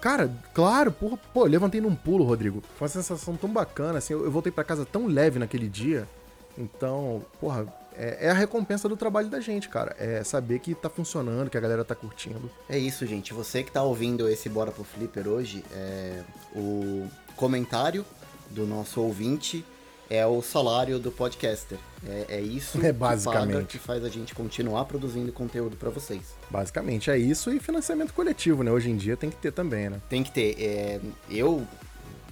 Cara, claro, porra, pô, levantei num pulo, Rodrigo. Foi uma sensação tão bacana, assim, eu, eu voltei para casa tão leve naquele dia. Então, porra, é, é, a recompensa do trabalho da gente, cara. É saber que tá funcionando, que a galera tá curtindo. É isso, gente. Você que tá ouvindo esse Bora pro Flipper hoje, é, o comentário do nosso ouvinte é o salário do podcaster. É, é isso é basicamente. que, paga, que faz a gente continuar produzindo conteúdo para vocês. Basicamente é isso e financiamento coletivo, né? Hoje em dia tem que ter também, né? Tem que ter. É, eu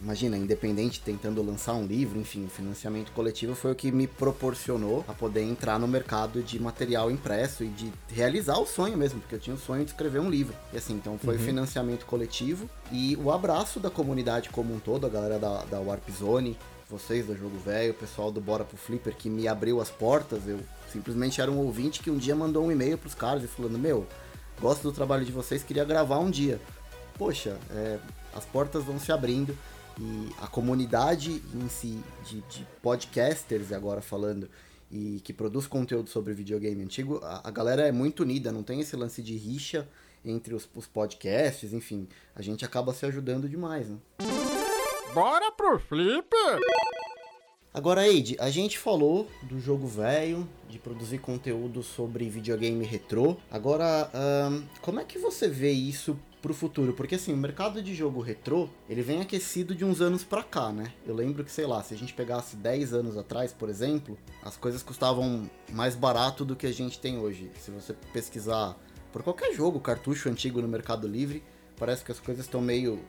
imagina, independente tentando lançar um livro, enfim, o financiamento coletivo foi o que me proporcionou a poder entrar no mercado de material impresso e de realizar o sonho mesmo, porque eu tinha o sonho de escrever um livro. E assim, então foi uhum. financiamento coletivo e o abraço da comunidade como um todo, a galera da, da Warp Zone, vocês do Jogo Velho, o pessoal do Bora pro Flipper que me abriu as portas, eu simplesmente era um ouvinte que um dia mandou um e-mail pros caras e falando, meu, gosto do trabalho de vocês, queria gravar um dia. Poxa, é, as portas vão se abrindo e a comunidade em si de, de podcasters, agora falando, e que produz conteúdo sobre videogame antigo, a, a, galera é muito unida, não tem esse lance de rixa entre os, os podcasts, enfim, a gente acaba se ajudando demais, né? Bora pro Flipper! Agora, Eide, a gente falou do jogo velho, de produzir conteúdo sobre videogame retrô. Agora, como é que você vê isso pro futuro? Porque assim, o mercado de jogo retrô, ele vem aquecido de uns anos pra cá, né? Eu lembro que, sei lá, se a gente pegasse 10 anos atrás, por exemplo, as coisas custavam mais barato do que a gente tem hoje. Se você pesquisar por qualquer jogo, cartucho antigo no Mercado Livre, parece que as coisas estão meio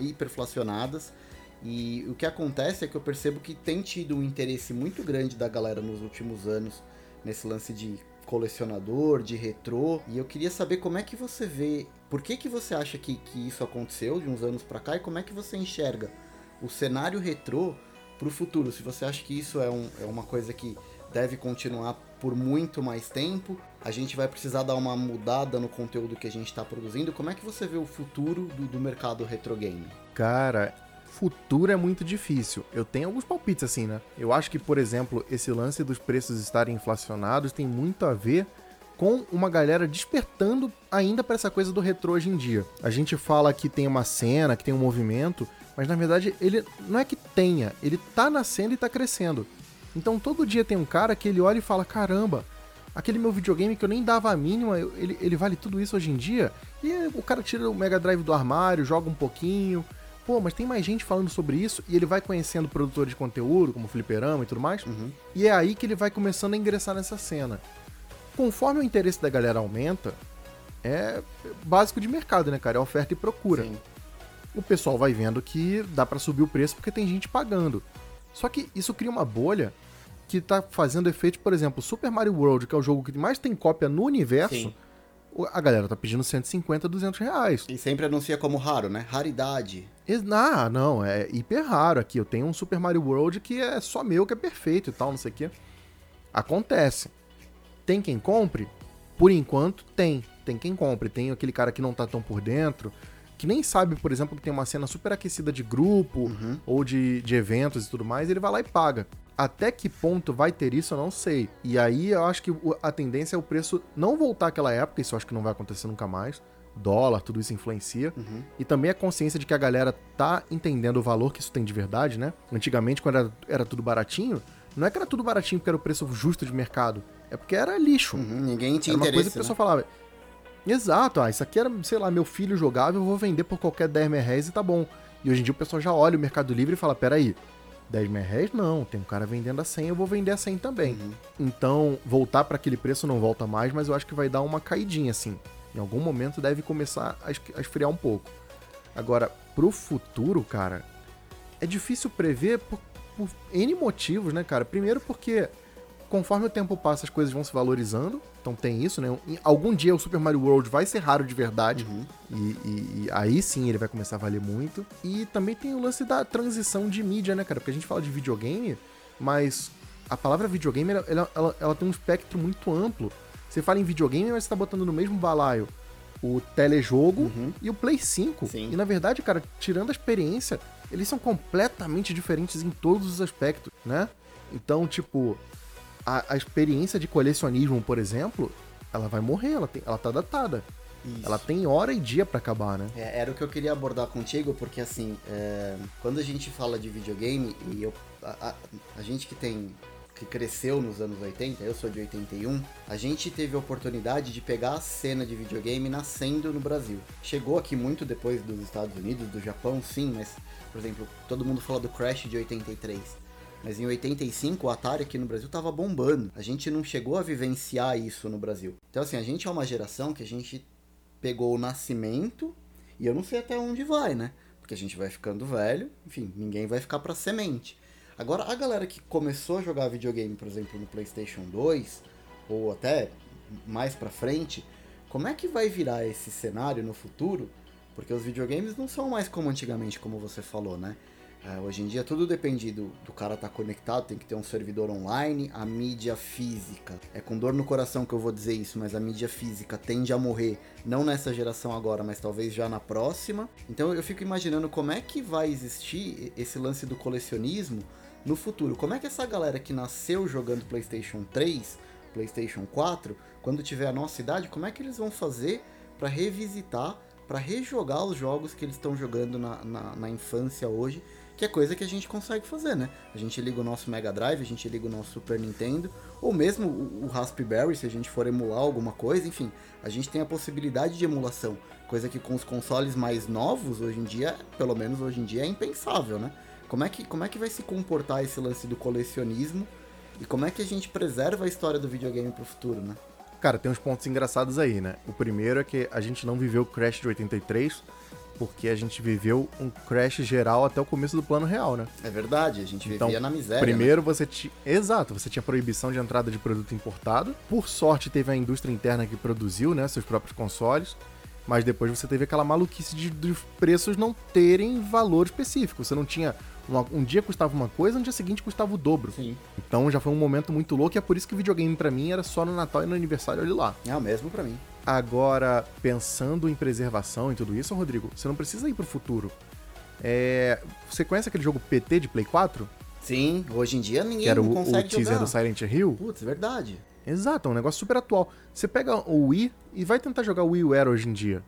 hiperflacionadas e o que acontece é que eu percebo que tem tido um interesse muito grande da galera nos últimos anos nesse lance de colecionador, de retrô. E eu queria saber como é que você vê, por que que você acha que, que isso aconteceu de uns anos para cá e como é que você enxerga o cenário retrô para o futuro? Se você acha que isso é, um, é uma coisa que deve continuar por muito mais tempo, a gente vai precisar dar uma mudada no conteúdo que a gente está produzindo. Como é que você vê o futuro do, do mercado retro game? Cara, futuro é muito difícil. Eu tenho alguns palpites assim, né? Eu acho que, por exemplo, esse lance dos preços estarem inflacionados tem muito a ver com uma galera despertando ainda para essa coisa do retrô hoje em dia. A gente fala que tem uma cena, que tem um movimento, mas na verdade ele não é que tenha, ele tá nascendo e tá crescendo. Então todo dia tem um cara que ele olha e fala: caramba, aquele meu videogame que eu nem dava a mínima, ele, ele vale tudo isso hoje em dia? E o cara tira o Mega Drive do armário, joga um pouquinho, pô, mas tem mais gente falando sobre isso, e ele vai conhecendo produtores de conteúdo, como Fliperama e tudo mais, uhum. e é aí que ele vai começando a ingressar nessa cena. Conforme o interesse da galera aumenta, é básico de mercado, né, cara? É oferta e procura. Sim. O pessoal vai vendo que dá para subir o preço porque tem gente pagando. Só que isso cria uma bolha que tá fazendo efeito, por exemplo, Super Mario World, que é o jogo que mais tem cópia no universo. Sim a galera tá pedindo 150, 200 reais. E sempre anuncia como raro, né? Raridade. Ah, não, é hiper raro aqui. Eu tenho um Super Mario World que é só meu, que é perfeito e tal, não sei o quê. Acontece. Tem quem compre? Por enquanto, tem. Tem quem compre. Tem aquele cara que não tá tão por dentro, que nem sabe, por exemplo, que tem uma cena super aquecida de grupo uhum. ou de, de eventos e tudo mais, ele vai lá e paga. Até que ponto vai ter isso, eu não sei. E aí eu acho que a tendência é o preço não voltar àquela época, isso eu acho que não vai acontecer nunca mais. Dólar, tudo isso influencia. Uhum. E também a consciência de que a galera tá entendendo o valor que isso tem de verdade, né? Antigamente, quando era, era tudo baratinho, não é que era tudo baratinho porque era o preço justo de mercado. É porque era lixo. Uhum, ninguém tinha era uma coisa que o pessoal né? falava. Exato, ah, isso aqui era, sei lá, meu filho jogava, eu vou vender por qualquer 10 mil reais e tá bom. E hoje em dia o pessoal já olha o Mercado Livre e fala: peraí, 10 mil reais, não. Tem um cara vendendo a 100, eu vou vender a 100 também. Uhum. Então, voltar para aquele preço não volta mais, mas eu acho que vai dar uma caidinha, assim. Em algum momento deve começar a esfriar um pouco. Agora, pro futuro, cara, é difícil prever por, por N motivos, né, cara? Primeiro porque conforme o tempo passa, as coisas vão se valorizando. Então tem isso, né? Algum dia o Super Mario World vai ser raro de verdade. Uhum. E, e, e, aí sim ele vai começar a valer muito. E também tem o lance da transição de mídia, né, cara? Porque a gente fala de videogame, mas a palavra videogame ela, ela, ela, tem um espectro muito amplo. Você fala em videogame, mas você tá botando no mesmo balaio o telejogo uhum. e o Play 5. Sim. E na verdade, cara, tirando a experiência, eles são completamente diferentes em todos os aspectos, né? Então, tipo, a, a experiência de colecionismo, por exemplo, ela vai morrer, ela, tem, ela tá datada. Isso. Ela tem hora e dia pra acabar, né? É, era o que eu queria abordar contigo, porque assim, é, quando a gente fala de videogame, e eu, a, a- a gente que tem. que cresceu nos anos 80, eu sou de 81, a gente teve a oportunidade de pegar a cena de videogame nascendo no Brasil. Chegou aqui muito depois dos Estados Unidos, do Japão, sim, mas, por exemplo, todo mundo fala do Crash de 83. Mas em 85 o Atari aqui no Brasil tava bombando. A gente não chegou a vivenciar isso no Brasil. Então assim, a gente é uma geração que a gente pegou o nascimento e eu não sei até onde vai, né? Porque a gente vai ficando velho, enfim, ninguém vai ficar pra semente. Agora, a galera que começou a jogar videogame, por exemplo, no PlayStation 2, ou até mais pra frente, como é que vai virar esse cenário no futuro? Porque os videogames não são mais como antigamente, como você falou, né? É, hoje em dia tudo depende do, do cara estar conectado, tem que ter um servidor online, a mídia física. É com dor no coração que eu vou dizer isso, mas a mídia física tende a morrer, não nessa geração agora, mas talvez já na próxima. Então eu fico imaginando como é que vai existir esse lance do colecionismo no futuro. Como é que essa galera que nasceu jogando PlayStation 3, PlayStation 4, quando tiver a nossa idade, como é que eles vão fazer para revisitar, para rejogar os jogos que eles estão jogando na, na, na infância hoje? Que é coisa que a gente consegue fazer, né? A gente liga o nosso Mega Drive, a gente liga o nosso Super Nintendo, ou mesmo o, o Raspberry, se a gente for emular alguma coisa, enfim, a gente tem a possibilidade de emulação, coisa que com os consoles mais novos hoje em dia, pelo menos hoje em dia, é impensável, né? Como é que, como é que vai se comportar esse lance do colecionismo e como é que a gente preserva a história do videogame pro futuro, né? Cara, tem uns pontos engraçados aí, né? O primeiro é que a gente não viveu o Crash de 83, porque a gente viveu um crash geral até o começo do plano real, né? É verdade, a gente Então, vivia na miséria. Primeiro você tinha. Exato, você tinha proibição de entrada de produto importado. Por sorte, teve a indústria interna que produziu, né? Seus próprios consoles. Mas depois você teve aquela maluquice de, dos preços não terem valor específico. Você não tinha. uma- um dia custava uma coisa, no dia seguinte custava o dobro. Né? Sim. Então já foi um momento muito louco e é por isso que o videogame pra mim era só no Natal e no aniversário, olha lá. É o mesmo pra mim. Agora, pensando em preservação e tudo isso, Rodrigo, você não precisa ir pro futuro. É, Você conhece aquele jogo PT de Play 4? Sim, hoje em dia ninguém Que era o, o consegue teaser jogar. do Silent Hill? Putz, verdade. Exato, é um negócio super atual. Você pega o Wii e vai tentar jogar o WiiWare hoje em dia.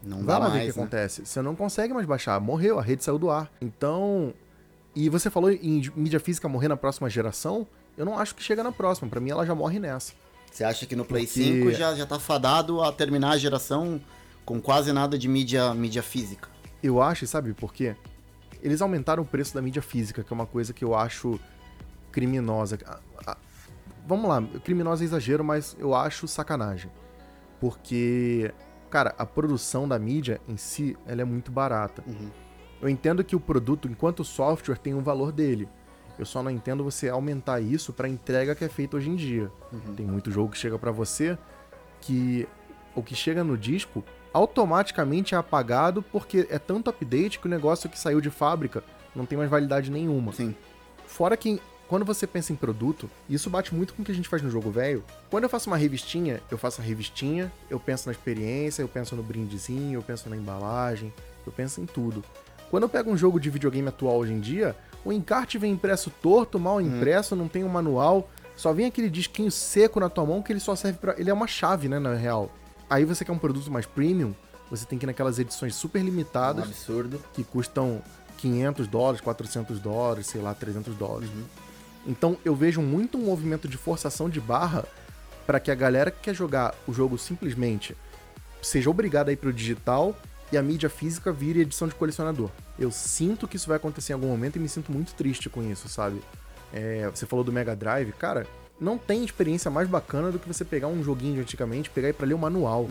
Não Vai dá lá ver o mais, que né? acontece. Você não consegue mais baixar. Morreu, a rede saiu do ar. Então. E você falou em mídia física morrer na próxima geração. Eu não acho que chega na próxima. Pra mim, ela já morre nessa. Você acha que no Play Porque- 5 já, já tá fadado a terminar a geração com quase nada de mídia, mídia física? Eu acho, e sabe por quê? Eles aumentaram o preço da mídia física, que é uma coisa que eu acho criminosa. Vamos lá, criminosa é exagero, mas eu acho sacanagem. Porque, cara, a produção da mídia em si, ela é muito barata. Uhum. Eu entendo que o produto, enquanto software, tem um valor dele. Eu só não entendo você aumentar isso pra entrega que é feita hoje em dia. Tem muito jogo que chega pra você que o que chega no disco automaticamente é apagado porque é tanto update que o negócio que saiu de fábrica não tem mais validade nenhuma. Sim. Fora que quando você pensa em produto, isso bate muito com o que a gente faz no jogo velho. Quando eu faço uma revistinha, eu faço a revistinha, eu penso na experiência, eu penso no brindezinho, eu penso na embalagem, eu penso em tudo. Quando eu pego um jogo de videogame atual hoje em dia, o encarte vem impresso torto, mal impresso, não tem um manual, só vem aquele disquinho seco na tua mão que ele só serve pra. Ele é uma chave, né, na real. Aí você quer um produto mais premium, você tem que ir naquelas edições super Um limitadas absurdo. que custam 500 dólares, 400 dólares, sei lá, 300 dólares. Então eu vejo muito um movimento de forçação de barra para que a galera que quer jogar o jogo simplesmente seja obrigada a ir pro digital e a mídia física vire edição de colecionador. Eu sinto que isso vai acontecer em algum momento e me sinto muito triste com isso, sabe? É, você falou do Mega Drive, cara, não tem experiência mais bacana do que você pegar um joguinho de antigamente, pegar e pra ler o manual.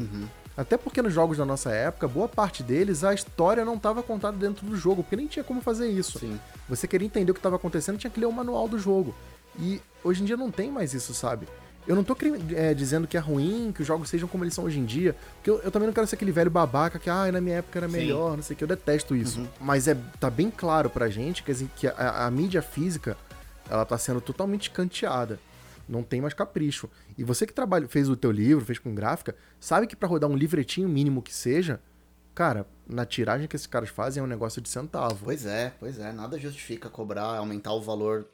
Até porque nos jogos da nossa época, boa parte deles, a história não estava contada dentro do jogo, porque nem tinha como fazer isso. Sim. Você queria entender o que estava acontecendo, tinha que ler o manual do jogo. E hoje em dia não tem mais isso, sabe? Eu não tô é, dizendo que é ruim que os jogos sejam como eles são hoje em dia, porque eu, eu também não quero ser aquele velho babaca que, ah, na minha época era Sim. melhor, não sei o que, eu detesto isso. Mas é, tá bem claro pra gente que, assim, que a, a mídia física, ela tá sendo totalmente canteada. Não tem mais capricho. E você que trabalha, fez o teu livro, fez com gráfica, sabe que pra rodar um livretinho mínimo que seja, cara, na tiragem que esses caras fazem é um negócio de centavo. Pois é, pois é. Nada justifica cobrar, aumentar o valor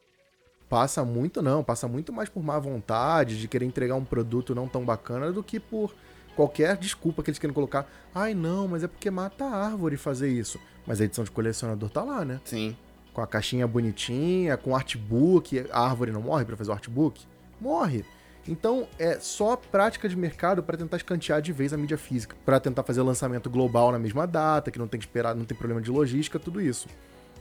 Passa muito, não. Passa muito mais por má vontade, de querer entregar um produto não tão bacana do que por qualquer desculpa que eles querem colocar. Ai, não, mas é porque mata a árvore fazer isso. Mas a edição de colecionador tá lá, né? Sim. Com a caixinha bonitinha, com artbook. A árvore não morre para fazer o artbook? Morre. Então é só prática de mercado para tentar escantear de vez a mídia física, para tentar fazer lançamento global na mesma data, que não tem que esperar, não tem problema de logística, tudo isso.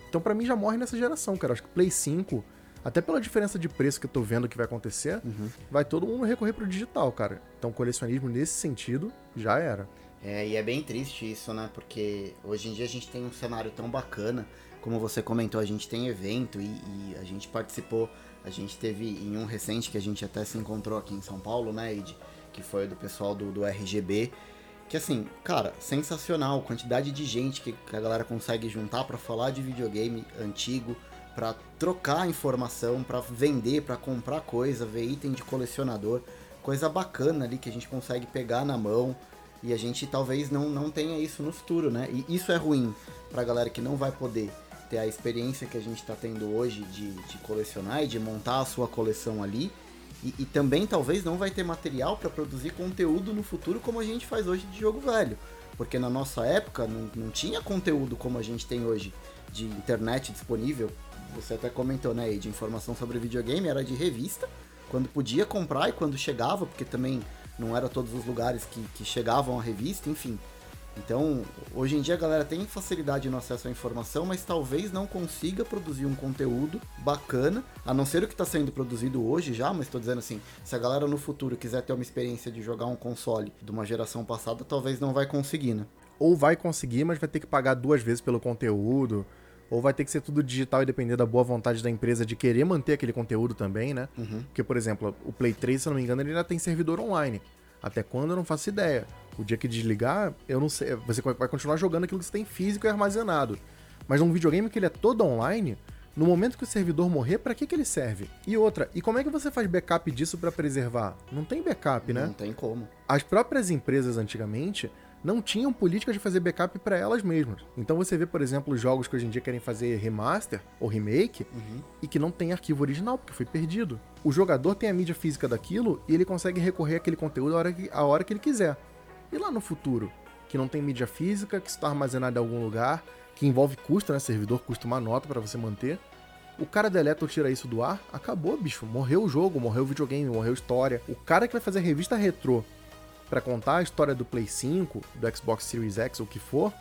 Então para mim já morre nessa geração, cara. Acho que Play 5, até pela diferença de preço que eu tô vendo que vai acontecer, Uhum. vai todo mundo recorrer pro digital, cara. Então colecionismo nesse sentido já era. É, e é bem triste isso, né? Porque hoje em dia a gente tem um cenário tão bacana. Como você comentou, a gente tem evento e, e a gente participou. A gente teve em um recente que a gente até se encontrou aqui em São Paulo, né, Ed? Que foi do pessoal do, do RGB. Que assim, cara, sensacional. Quantidade de gente que, que a galera consegue juntar pra falar de videogame antigo, pra trocar informação, pra vender, pra comprar coisa, ver item de colecionador. Coisa bacana ali que a gente consegue pegar na mão. E a gente talvez não, não tenha isso no futuro, né? E isso é ruim pra galera que não vai poder ter a experiência que a gente tá tendo hoje de, de colecionar e de montar a sua coleção ali. E, e também talvez não vai ter material para produzir conteúdo no futuro como a gente faz hoje de jogo velho. Porque na nossa época não, não tinha conteúdo como a gente tem hoje de internet disponível. Você até comentou, né, de informação sobre videogame, era de revista, quando podia comprar e quando chegava, porque também não era todos os lugares que, que chegavam a revista, enfim. Então, hoje em dia a galera tem facilidade no acesso à informação, mas talvez não consiga produzir um conteúdo bacana, a não ser o que está sendo produzido hoje já, mas estou dizendo assim, se a galera no futuro quiser ter uma experiência de jogar um console de uma geração passada, talvez não vai conseguir, né? Ou vai conseguir, mas vai ter que pagar duas vezes pelo conteúdo. Ou vai ter que ser tudo digital e depender da boa vontade da empresa de querer manter aquele conteúdo também, né? Uhum. Porque, por exemplo, o Play 3, se eu não me engano, ele ainda tem servidor online. Até quando eu não faço ideia. O dia que desligar, eu não sei. Você vai continuar jogando aquilo que você tem físico e armazenado. Mas num videogame que ele é todo online, no momento que o servidor morrer, pra que, que ele serve? E outra, e como é que você faz backup disso pra preservar? Não tem backup, né? Não tem como. As próprias empresas antigamente não tinham políticas de fazer backup para elas mesmas. Então você vê, por exemplo, jogos que hoje em dia querem fazer remaster ou remake Uhum. e que não tem arquivo original porque foi perdido. O jogador tem a mídia física daquilo e ele consegue recorrer àquele conteúdo a hora que, a hora que ele quiser. E lá no futuro, que não tem mídia física, que está armazenado em algum lugar, que envolve custo, né? Servidor custa uma nota para você manter. O cara deleta ou tira isso do ar, acabou, bicho. Morreu o jogo, morreu o videogame, morreu a história. O cara que vai fazer revista retrô pra contar a história do Play 5, do Xbox Series X ou o que for,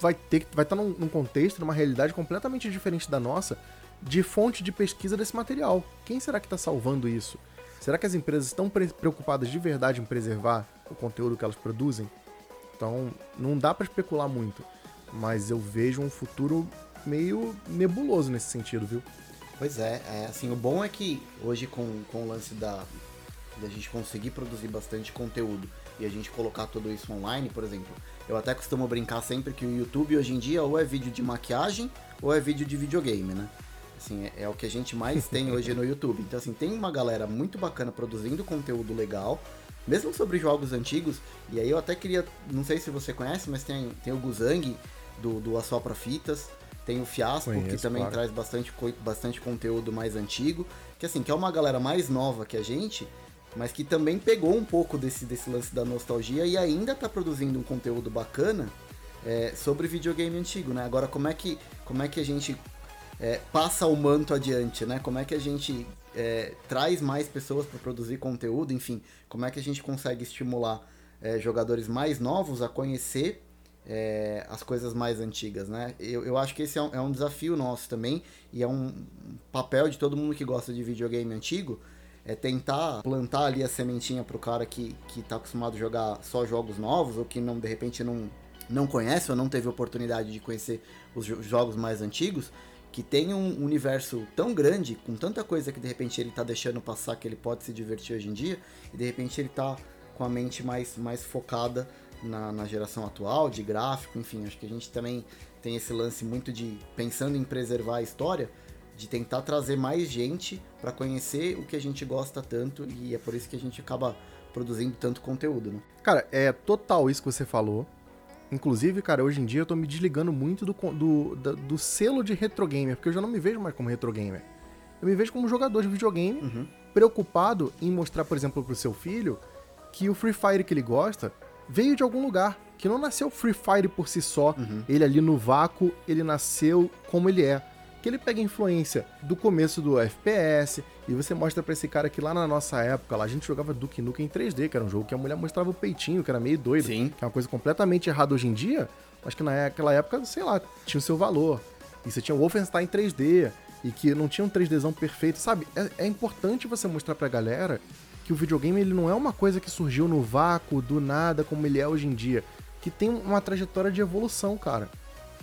vai ter vai estar num, num contexto, numa realidade completamente diferente da nossa, de fonte de pesquisa desse material. Quem será que está salvando isso? Será que as empresas estão pre- preocupadas de verdade em preservar o conteúdo que elas produzem? Então, não dá pra especular muito, mas eu vejo um futuro meio nebuloso nesse sentido, viu? Pois é, é, assim, o bom é que hoje com, com o lance da, da gente conseguir produzir bastante conteúdo e a gente colocar tudo isso online, por exemplo, eu até costumo brincar sempre que o YouTube hoje em dia ou é vídeo de maquiagem ou é vídeo de videogame, né? Assim, é, é o que a gente mais tem hoje no YouTube. Então, assim, tem uma galera muito bacana produzindo conteúdo legal, mesmo sobre jogos antigos. E aí eu até queria, não sei se você conhece, mas tem, tem o Guzang do, do Assopra Fitas, tem o Fiasco, que Conheço, também claro. traz bastante, bastante conteúdo mais antigo. Que assim, que é uma galera mais nova que a gente, mas que também pegou um pouco desse, desse lance da nostalgia e ainda tá produzindo um conteúdo bacana é, sobre videogame antigo, né? Agora, como é que, como é que a gente é, passa o manto adiante, né? Como é que a gente é, traz mais pessoas para produzir conteúdo, enfim, como é que a gente consegue estimular é, jogadores mais novos a conhecer é, as coisas mais antigas, né? Eu, eu acho que esse é um, é um desafio nosso também e é um papel de todo mundo que gosta de videogame antigo é tentar plantar ali a sementinha pro cara que, que tá acostumado a jogar só jogos novos ou que não de repente não, não conhece ou não teve oportunidade de conhecer os jo- jogos mais antigos, que tem um universo tão grande, com tanta coisa que de repente ele tá deixando passar que ele pode se divertir hoje em dia, e de repente ele tá com a mente mais, mais focada na, na geração atual, de gráfico, enfim, acho que a gente também tem esse lance muito de pensando em preservar a história, de tentar trazer mais gente para conhecer o que a gente gosta tanto e é por isso que a gente acaba produzindo tanto conteúdo, né? Cara, é total isso que você falou. Inclusive, cara, hoje em dia eu tô me desligando muito do, do, da- do selo de retro gamer, porque eu já não me vejo mais como retro gamer. Eu me vejo como jogador de videogame, Uhum. preocupado em mostrar, por exemplo, pro seu filho que o Free Fire que ele gosta veio de algum lugar. Que não nasceu Free Fire por si só. Ele ali no vácuo, ele nasceu como ele é. Que ele pega influência do começo do FPS e você mostra pra esse cara que lá na nossa época, lá a gente jogava Duke Nukem em 3D, que era um jogo que a mulher mostrava o peitinho, que era meio doido. Sim. Que é uma coisa completamente errada hoje em dia, mas que naquela época, sei lá, tinha o seu valor. E você tinha o Wolfenstein 3D, e que não tinha um 3Dzão perfeito, sabe? É, é importante você mostrar pra galera que o videogame ele não é uma coisa que surgiu no vácuo, do nada, como ele é hoje em dia. Que tem uma trajetória de evolução, cara.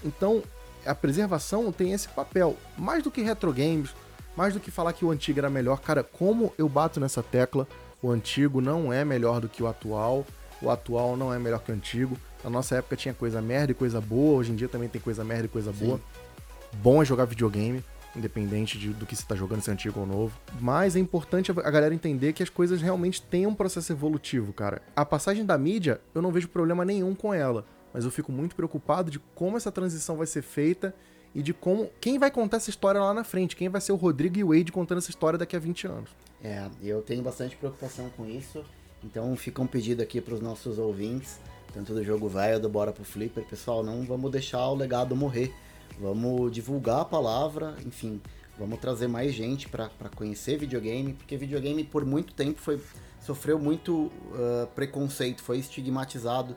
Então, a preservação tem esse papel. Mais do que retro games, mais do que falar que o antigo era melhor, cara, como eu bato nessa tecla, o antigo não é melhor do que o atual, o atual não é melhor que o antigo. Na nossa época tinha coisa merda e coisa boa, hoje em dia também tem coisa merda e coisa boa. Bom é jogar videogame, independente de- do que você tá jogando, se é antigo ou novo. Mas é importante a galera entender que as coisas realmente têm um processo evolutivo, cara. A passagem da mídia, eu não vejo problema nenhum com ela. Mas eu fico muito preocupado de como essa transição vai ser feita e de como. Quem vai contar essa história lá na frente? Quem vai ser o Rodrigo e o Wade contando essa história daqui a 20 anos? É, eu tenho bastante preocupação com isso. Então fica um pedido aqui para os nossos ouvintes, tanto do jogo velho, do Bora pro Flipper. Pessoal, não vamos deixar o legado morrer. Vamos divulgar a palavra, enfim, vamos trazer mais gente para conhecer videogame, porque videogame por muito tempo foi sofreu muito ah, preconceito, foi estigmatizado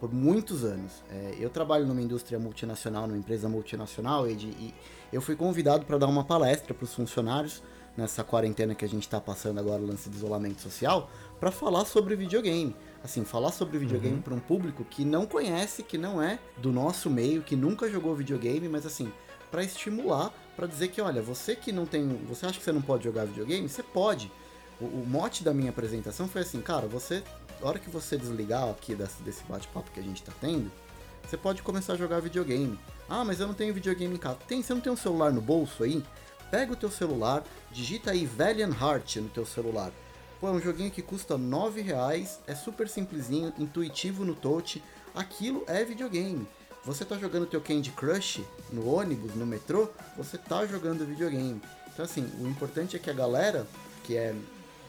por muitos anos. É, eu trabalho numa indústria multinacional, numa empresa multinacional, e, de- e eu fui convidado para dar uma palestra para os funcionários nessa quarentena que a gente está passando agora, lance de isolamento social, para falar sobre videogame. Assim, falar sobre videogame para um público que não conhece, que não é do nosso meio, que nunca jogou videogame, mas assim, para estimular, para dizer que, olha, você que não tem, você acha que você não pode jogar videogame, você pode. O, o mote da minha apresentação foi assim, cara, você, hora que você desligar aqui desse, desse bate-papo que a gente tá tendo, você pode começar a jogar videogame. Ah, mas eu não tenho videogame em casa. Tem, você não tem um celular no bolso aí? Pega o teu celular, digita aí Valiant Heart no teu celular. Pô, é um joguinho que custa 9 reais, é super simplesinho, intuitivo no touch. Aquilo é videogame. Você tá jogando teu Candy Crush no ônibus, no metrô, você tá jogando videogame. Então assim, o importante é que a galera que é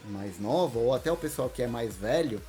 mais nova, ou até o pessoal que é mais velho,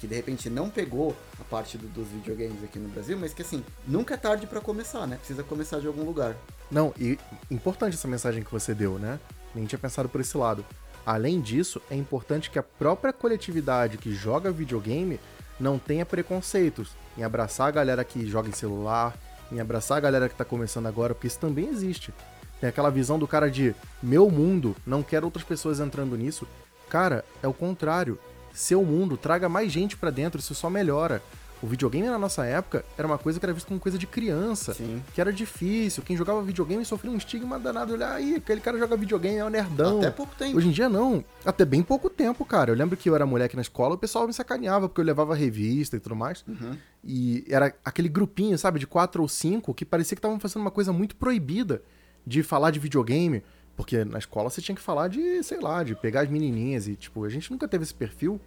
que de repente não pegou a parte do- dos videogames aqui no Brasil, mas que assim, nunca é tarde pra começar, né? Precisa começar de algum lugar. Não, e importante essa mensagem que você deu, né? Nem tinha pensado por esse lado. Além disso, é importante que a própria coletividade que joga videogame não tenha preconceitos em abraçar a galera que joga em celular, em abraçar a galera que tá começando agora, porque isso também existe. Tem aquela visão do cara de meu mundo, não quero outras pessoas entrando nisso. Cara, é o contrário. Seu mundo, traga mais gente pra dentro, isso só melhora. O videogame na nossa época era uma coisa que era vista como coisa de criança Sim. que era difícil. Quem jogava videogame sofria um estigma danado. Olhar aí, aquele cara joga videogame, é um nerdão. Até pouco tempo. Hoje em dia não. Até bem pouco tempo, cara. Eu lembro que eu era moleque na escola, o pessoal me sacaneava porque eu levava revista e tudo mais. Uhum. E era aquele grupinho, sabe, de quatro ou cinco que parecia que estavam fazendo uma coisa muito proibida de falar de videogame. Porque na escola você tinha que falar de, sei lá, de pegar as menininhas e, tipo, a gente nunca teve esse perfil.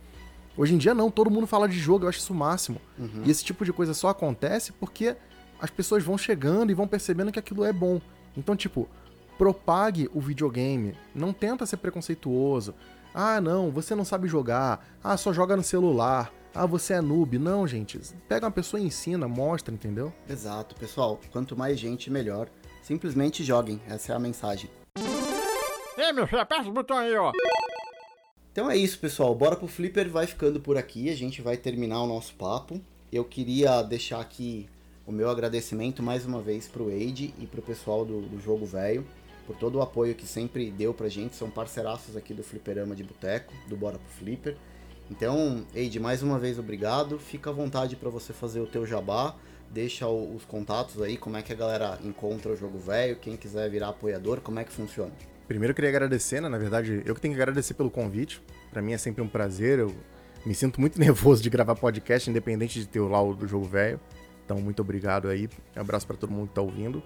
Hoje em dia não, todo mundo fala de jogo, eu acho isso o máximo. E esse tipo de coisa só acontece porque as pessoas vão chegando e vão percebendo que aquilo é bom. Então, tipo, propague o videogame. Não tenta ser preconceituoso. Ah, não, você não sabe jogar. Ah, só joga no celular. Ah, você é noob. Não, gente. Pega uma pessoa e ensina, mostra, entendeu? Exato, pessoal. Quanto mais gente, melhor. Simplesmente joguem, essa é a mensagem. Ei, meu filho, aperta o botão aí, ó. Então é isso, pessoal. Bora pro Flipper vai ficando por aqui. A gente vai terminar o nosso papo. Eu queria deixar aqui o meu agradecimento mais uma vez pro Wade e pro pessoal do, do Jogo Velho por todo o apoio que sempre deu pra gente. São parceiraços aqui do Fliperama de Boteco, do Bora pro Flipper. Então, Eide, mais uma vez obrigado. Fica à vontade para você fazer o teu jabá. Deixa os contatos aí, como é que a galera encontra o Jogo Velho, quem quiser virar apoiador, como é que funciona. Primeiro eu queria agradecer, né? Na verdade, eu que tenho que agradecer pelo convite. Pra mim é sempre um prazer. Eu me sinto muito nervoso de gravar podcast, independente de ter o lá o do jogo velho. Então, muito obrigado aí. Um abraço pra todo mundo que tá ouvindo.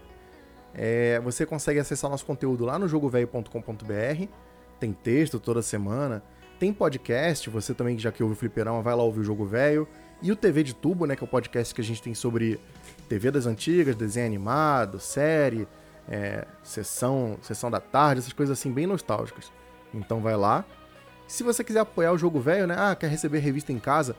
É, você consegue acessar nosso conteúdo lá no jogovelho.com.br. Tem texto toda semana. Tem podcast, você também já que ouve o Fliperama, vai lá ouvir o Jogo Velho. E o TV de Tubo, né, que é o podcast que a gente tem sobre TV das antigas, desenho animado, série, é, sessão, sessão da tarde, essas coisas assim bem nostálgicas. Então vai lá. Se você quiser apoiar o jogo velho, né? Ah, quer receber revista em casa,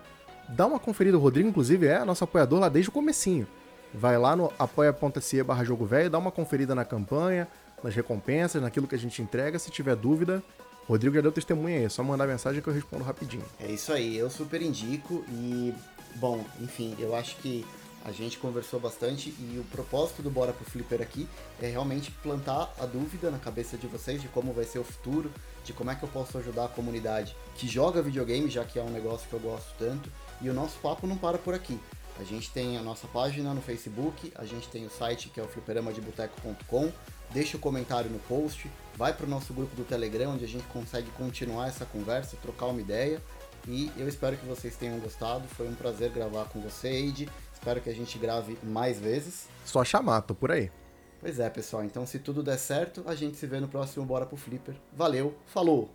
dá uma conferida. O Rodrigo, inclusive, é nosso apoiador lá desde o comecinho. Vai lá no apoia.se barra jogo velho, dá uma conferida na campanha, nas recompensas, naquilo que a gente entrega. Se tiver dúvida, Rodrigo já deu testemunha aí, é só mandar mensagem que eu respondo rapidinho. É isso aí, eu super indico e, bom, enfim, eu acho que a gente conversou bastante e o propósito do Bora pro Flipper aqui é realmente plantar a dúvida na cabeça de vocês de como vai ser o futuro, de como é que eu posso ajudar a comunidade que joga videogame, já que é um negócio que eu gosto tanto. E o nosso papo não para por aqui. A gente tem a nossa página no Facebook, a gente tem o site que é o fliperamadeboteco.com. Deixa o comentário no post, vai para o nosso grupo do Telegram, onde a gente consegue continuar essa conversa, trocar uma ideia. E eu espero que vocês tenham gostado. Foi um prazer gravar com você, Eide. Espero que a gente grave mais vezes. Só chamar, tô por aí. Pois é, pessoal. Então, se tudo der certo, a gente se vê no próximo Bora pro Flipper. Valeu, falou!